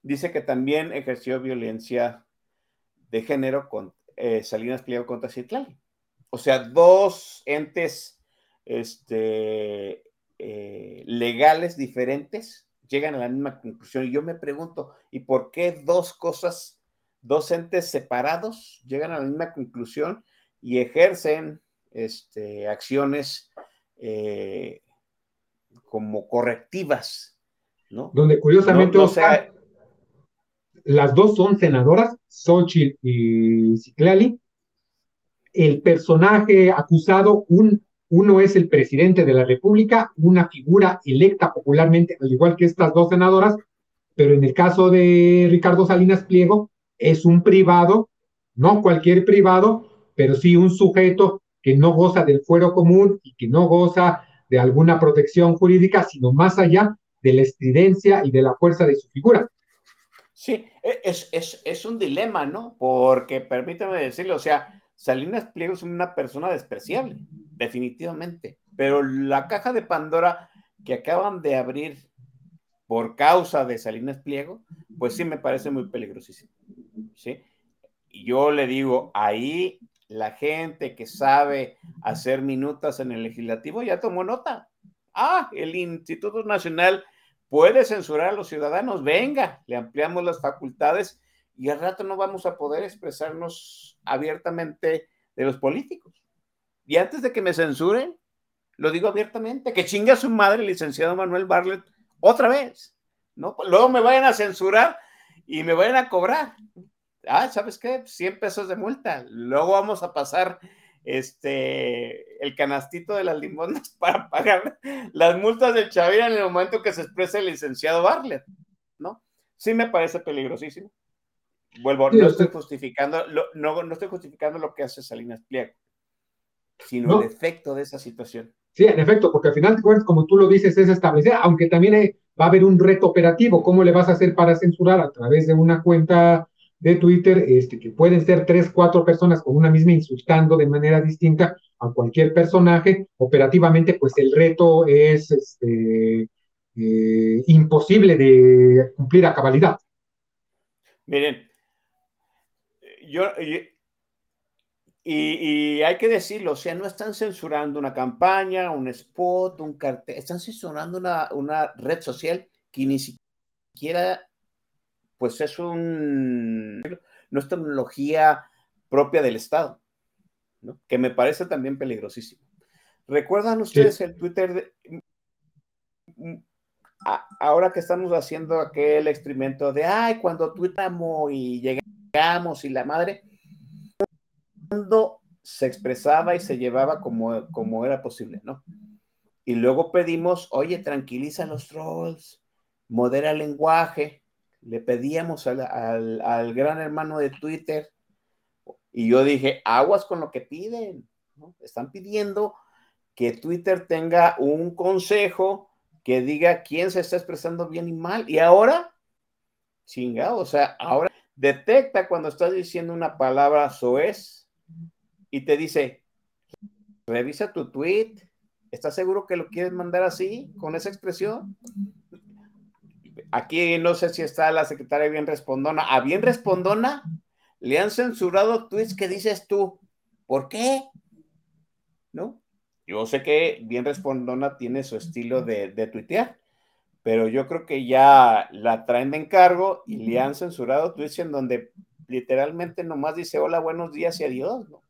dice que también ejerció violencia de género con eh, Salinas Pliego contra Citlali. O sea, dos entes este, eh, legales diferentes llegan a la misma conclusión. Y yo me pregunto, ¿y por qué dos cosas, dos entes separados llegan a la misma conclusión y ejercen este, acciones eh, como correctivas? ¿no? Donde curiosamente no, no sea, las dos son senadoras, Xochitl y Citlali. El personaje acusado, un, uno es el presidente de la República, una figura electa popularmente, al igual que estas dos senadoras, pero en el caso de Ricardo Salinas Pliego, es un privado, no cualquier privado, pero sí un sujeto que no goza del fuero común y que no goza de alguna protección jurídica, sino más allá de la estridencia y de la fuerza de su figura. Sí, es, es, es un dilema, ¿no? Porque permítame decirlo, o sea, Salinas Pliego es una persona despreciable, definitivamente, pero la caja de Pandora que acaban de abrir por causa de Salinas Pliego, pues sí me parece muy peligrosísimo, ¿sí? Yo le digo, ahí la gente que sabe hacer minutas en el legislativo ya tomó nota. Ah, el Instituto Nacional puede censurar a los ciudadanos, venga, le ampliamos las facultades y al rato no vamos a poder expresarnos abiertamente de los políticos. Y antes de que me censuren, lo digo abiertamente, que chinga a su madre, el licenciado Manuel Barlet, otra vez, ¿no? Luego me vayan a censurar y me vayan a cobrar. Ah, ¿sabes qué? 100 pesos de multa. Luego vamos a pasar este, el canastito de las limonas para pagar las multas del Chavira en el momento que se expresa el licenciado Bartlett, ¿no? Sí me parece peligrosísimo. Vuelvo, no estoy justificando, lo, no, no estoy justificando lo que hace Salinas Pliego, sino No. el efecto de esa situación. Sí, en efecto, porque al final como tú lo dices, es establecer, aunque también hay- va a haber un reto operativo, ¿cómo le vas a hacer para censurar a través de una cuenta de Twitter, este, que pueden ser tres, cuatro personas con una misma insultando de manera distinta a cualquier personaje? Operativamente, pues el reto es este, eh, imposible de cumplir a cabalidad. Miren, yo, y, y hay que decirlo, o sea, no están censurando una campaña, un spot, un cartel, están censurando una, una red social que ni siquiera, pues es un, no es tecnología propia del Estado, ¿no? que me parece también peligrosísimo. ¿Recuerdan ustedes el Twitter de, a- ahora que estamos haciendo aquel experimento de, ay, cuando tuitamos y llegamos y la madre, mundo se expresaba y se llevaba como, como era posible, ¿no? Y luego pedimos, oye, tranquiliza a los trolls, modera el lenguaje, le pedíamos al, al- al gran hermano de Twitter, y yo dije, aguas con lo que piden, ¿no? Están pidiendo que Twitter tenga un consejo que diga quién se está expresando bien y mal. Y ahora, chingado, o sea, ahora detecta cuando estás diciendo una palabra soez y te dice, revisa tu tweet, ¿estás seguro que lo quieres mandar así, con esa expresión? Aquí no sé si está la secretaria bien respondona. A bien respondona le han censurado tweets que dices tú. ¿Por qué? ¿No? Yo sé que bien respondona tiene su estilo de, de tuitear, pero yo creo que ya la traen de encargo y le han censurado tweets en donde literalmente nomás dice hola, buenos días y adiós, ¿no?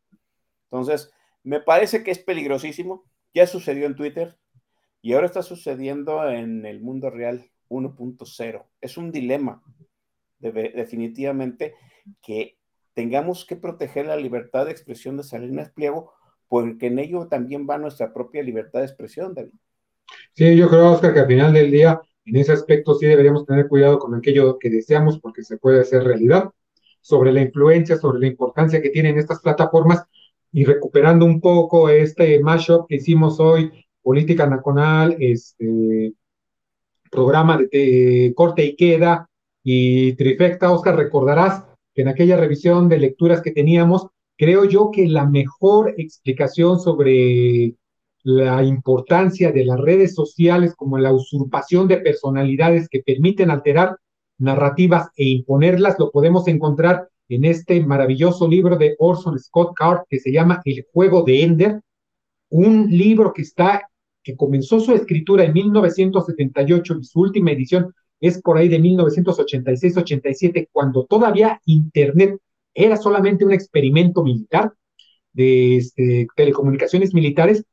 Entonces, me parece que es peligrosísimo. Ya sucedió en Twitter y ahora está sucediendo en el mundo real 1.0. Es un dilema, definitivamente, que tengamos que proteger la libertad de expresión de Salinas Pliego, porque en ello también va nuestra propia libertad de expresión, David. Sí, yo creo, Oscar, que al final del día, en ese aspecto sí deberíamos tener cuidado con aquello que deseamos, porque se puede hacer realidad, sobre la influencia, sobre la importancia que tienen estas plataformas, y recuperando un poco este mashup que hicimos hoy, Política Nacional, este programa de, de corte y queda y trifecta, Oscar, recordarás que en aquella revisión de lecturas que teníamos, creo yo que la mejor explicación sobre la importancia de las redes sociales como la usurpación de personalidades que permiten alterar narrativas e imponerlas, lo podemos encontrar en este maravilloso libro de Orson Scott Card que se llama El juego de Ender, un libro que está que comenzó su escritura en 1978 y su última edición es por ahí de 1986-87, cuando todavía Internet era solamente un experimento militar de este, telecomunicaciones militares,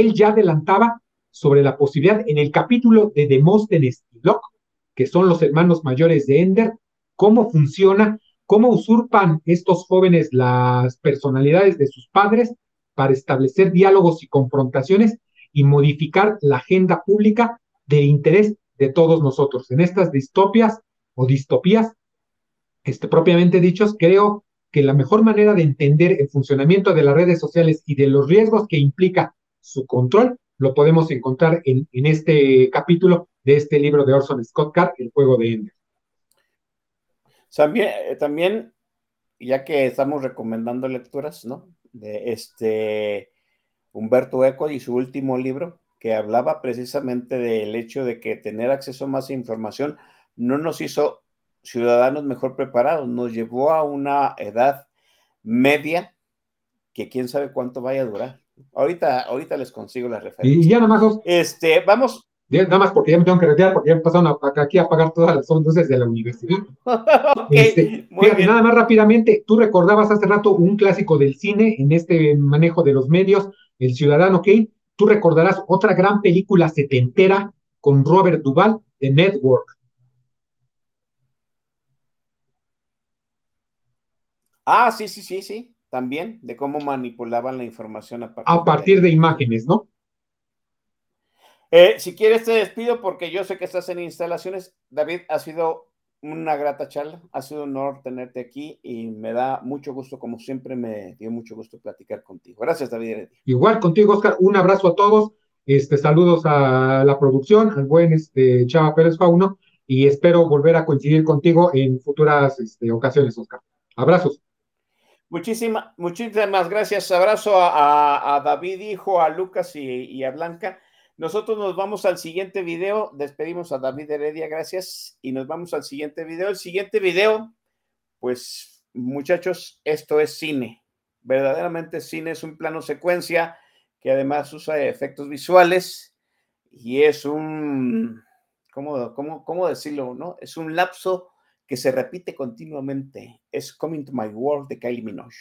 él ya adelantaba sobre la posibilidad en el capítulo de Demóstenes y Locke, que son los hermanos mayores de Ender, cómo funciona, cómo usurpan estos jóvenes las personalidades de sus padres para establecer diálogos y confrontaciones y modificar la agenda pública de interés de todos nosotros. En estas distopias o distopías, este, propiamente dichos, creo que la mejor manera de entender el funcionamiento de las redes sociales y de los riesgos que implica su control, lo podemos encontrar en, en este capítulo de este libro de Orson Scott Card, El juego de Ender. También, eh, también, ya que estamos recomendando lecturas, ¿no? De este Humberto Eco y su último libro, que hablaba precisamente del hecho de que tener acceso a más información no nos hizo ciudadanos mejor preparados, nos llevó a una edad media que quién sabe cuánto vaya a durar. Ahorita, ahorita les consigo las referencias. Y ya nada más, Este, vamos. ya nada más porque ya me tengo que retirar, porque ya empezaron a, aquí a pagar todas las luces de la universidad. Ok, Este, muy fíjate, bien. nada más rápidamente, tú recordabas hace rato un clásico del cine en este manejo de los medios, El Ciudadano Kane. Tú recordarás otra gran película setentera con Robert Duvall, The Network. Ah, sí, sí, sí, sí. También de cómo manipulaban la información a partir, A partir de imágenes, ¿no? Eh, si quieres te despido porque yo sé que estás en instalaciones. David, ha sido una grata charla, ha sido un honor tenerte aquí y me da mucho gusto, como siempre me dio mucho gusto platicar contigo. Gracias, David. Igual contigo, Oscar, un abrazo a todos, este, saludos a la producción, al buen este, Chava Pérez Fauno, y espero volver a coincidir contigo en futuras este, ocasiones, Oscar. Abrazos. Muchísima, muchísimas gracias. Abrazo a, David, hijo, a Lucas y, y a Blanca. Nosotros nos vamos al siguiente video. Despedimos a David Heredia, gracias. Y nos vamos al siguiente video. El siguiente video, pues, muchachos, esto es cine. Verdaderamente cine es un plano secuencia que además usa efectos visuales y es un, ¿cómo, cómo, cómo decirlo? ¿no? Es un lapso que se repite continuamente. Es Coming to My World de Kylie Minogue.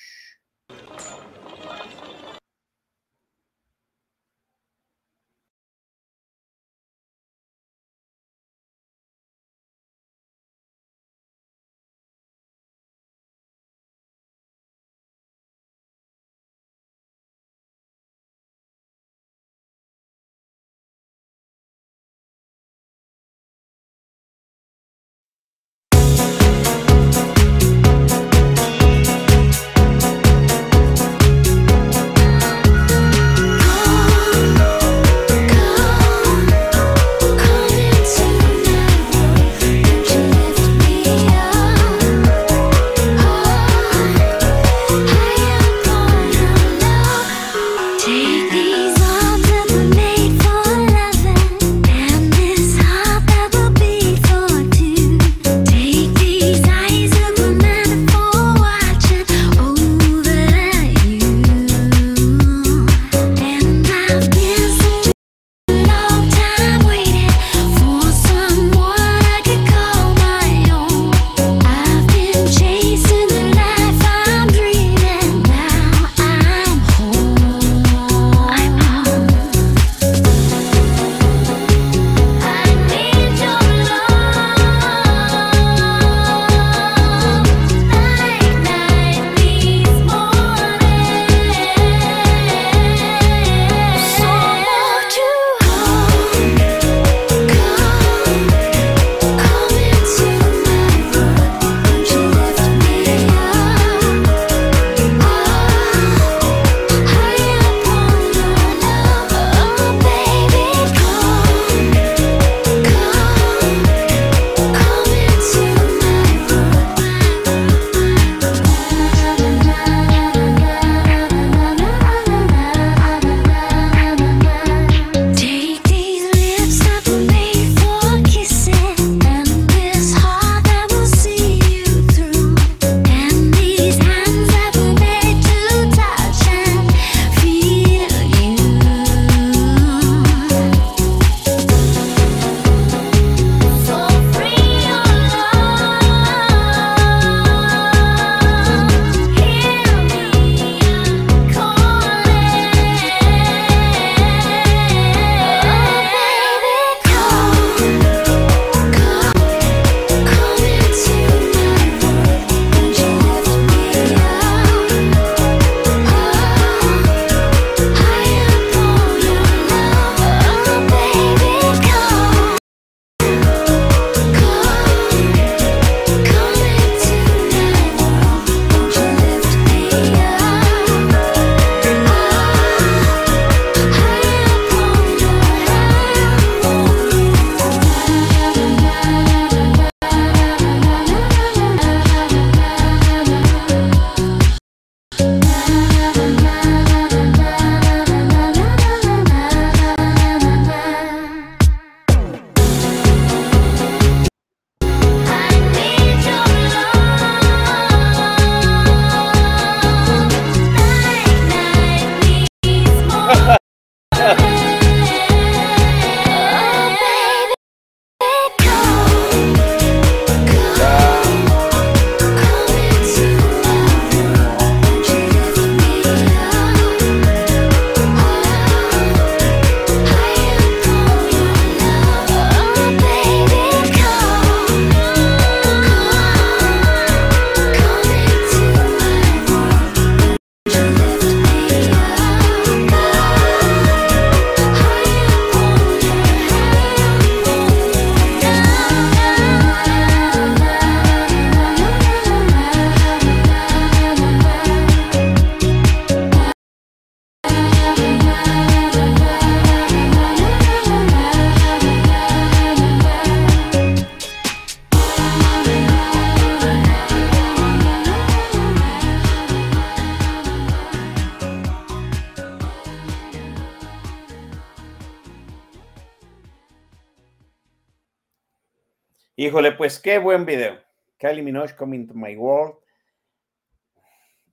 Híjole, pues qué buen video. Kylie Minogue Coming to My World.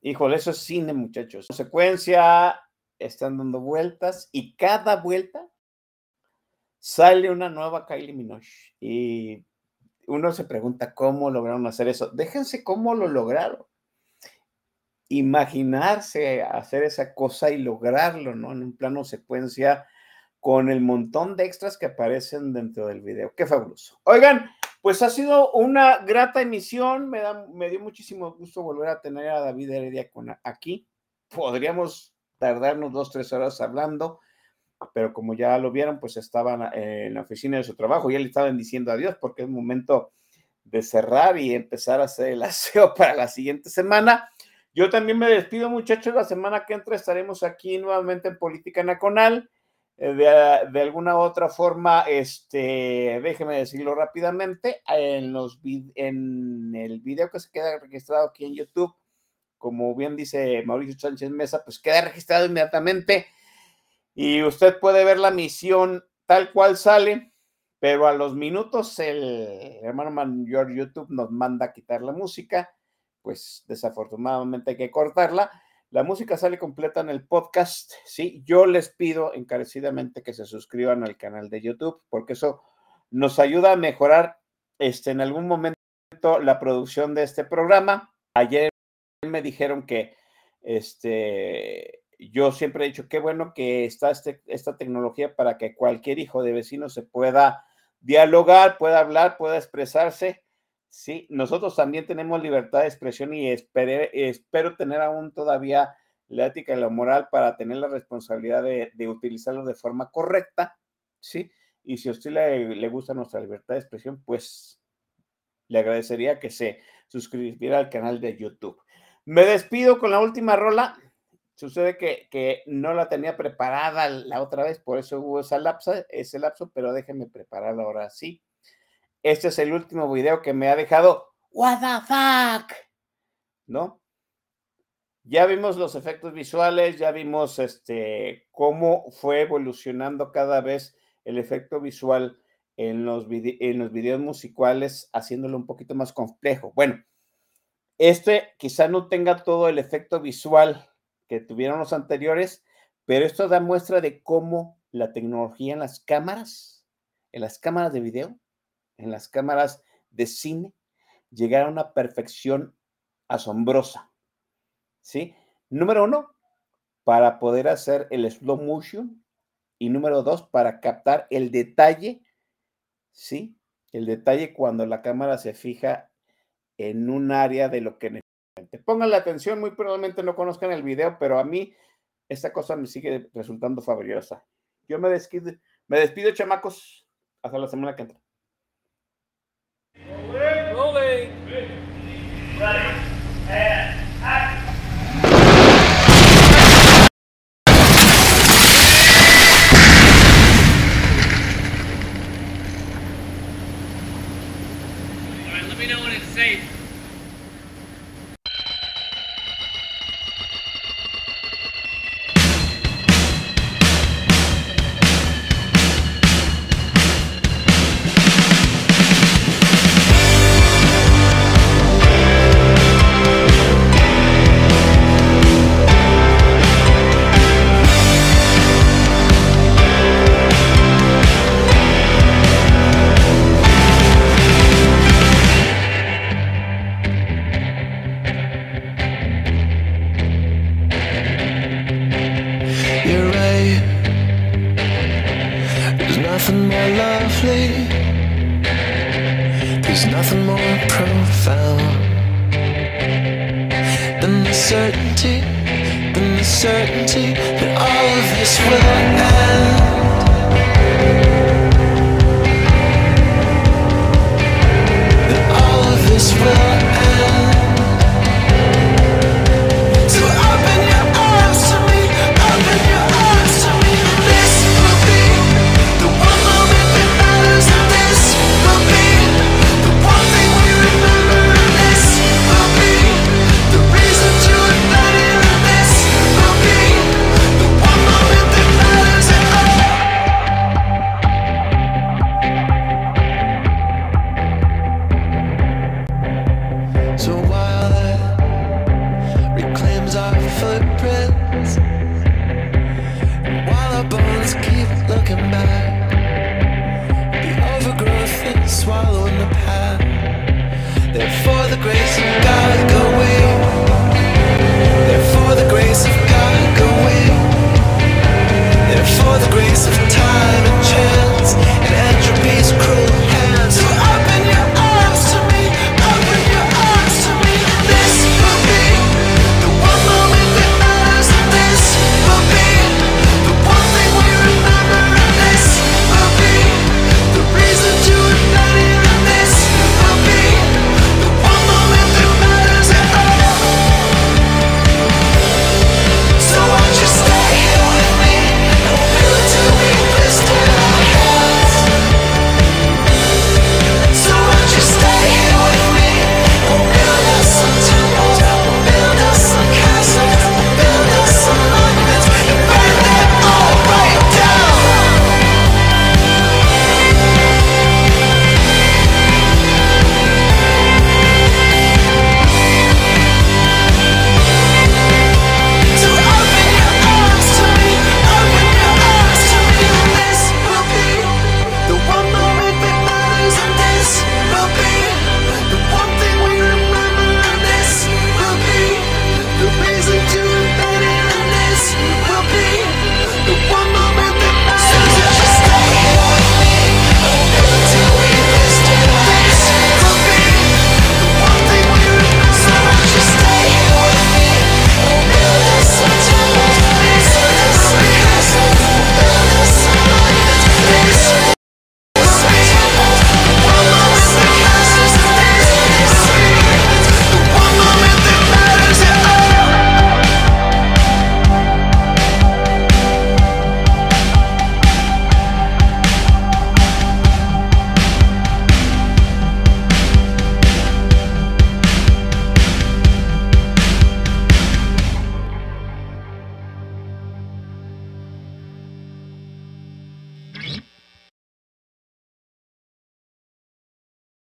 Híjole, eso es cine, muchachos. Secuencia, están dando vueltas y cada vuelta sale una nueva Kylie Minogue. Y uno se pregunta cómo lograron hacer eso. Déjense cómo lo lograron. Imaginarse hacer esa cosa y lograrlo, ¿no? En un plano secuencia con el montón de extras que aparecen dentro del video. Qué fabuloso. Oigan, pues ha sido una grata emisión. Me, da, me dio muchísimo gusto volver a tener a David Heredia con, aquí. Podríamos tardarnos dos, tres horas hablando, pero como ya lo vieron, pues estaban en la oficina de su trabajo y él estaban diciendo adiós porque es momento de cerrar y empezar a hacer el aseo para la siguiente semana. Yo también me despido, muchachos. La semana que entra estaremos aquí nuevamente en Política Nacional. Eh, de, de, alguna otra forma, este, déjeme decirlo rápidamente, en, los, en el video que se queda registrado aquí en YouTube, como bien dice Mauricio Sánchez Mesa, pues queda registrado inmediatamente y usted puede ver la misión tal cual sale, pero a los minutos el hermano mayor YouTube nos manda a quitar la música, pues desafortunadamente hay que cortarla la música sale completa en el podcast, ¿sí? Yo les pido encarecidamente que se suscriban al canal de YouTube porque eso nos ayuda a mejorar este, en algún momento la producción de este programa. Ayer me dijeron que este, yo siempre he dicho qué bueno que está este, esta tecnología para que cualquier hijo de vecino se pueda dialogar, pueda hablar, pueda expresarse Sí, nosotros también tenemos libertad de expresión y espero tener aún todavía la ética y la moral para tener la responsabilidad de, utilizarlo de forma correcta, ¿sí? Y si a usted le, gusta nuestra libertad de expresión, pues le agradecería que se suscribiera al canal de YouTube. Me despido con la última rola. Sucede que, que no la tenía preparada la otra vez, por eso hubo esa lapsa, ese lapso, pero déjenme prepararla ahora sí. Este es el último video que me ha dejado, what the fuck, ¿no? Ya vimos los efectos visuales, ya vimos este, cómo fue evolucionando cada vez el efecto visual en los, en los videos musicales, haciéndolo un poquito más complejo. Bueno, este quizá no tenga todo el efecto visual que tuvieron los anteriores, pero esto da muestra de cómo la tecnología en las cámaras, en las cámaras de video, en las cámaras de cine llegar a una perfección asombrosa. ¿Sí? Número uno, para poder hacer el slow motion. Y número dos, para captar el detalle, ¿sí? El detalle cuando la cámara se fija en un área de lo que necesita. Pongan la atención, muy probablemente no conozcan el video, pero a mí esta cosa me sigue resultando fabulosa. Yo me despido, me despido, chamacos. Hasta la semana que entra. Ready. And nothing more lovely. There's nothing more profound than the certainty, than the certainty that all of this will end. That all of this will end.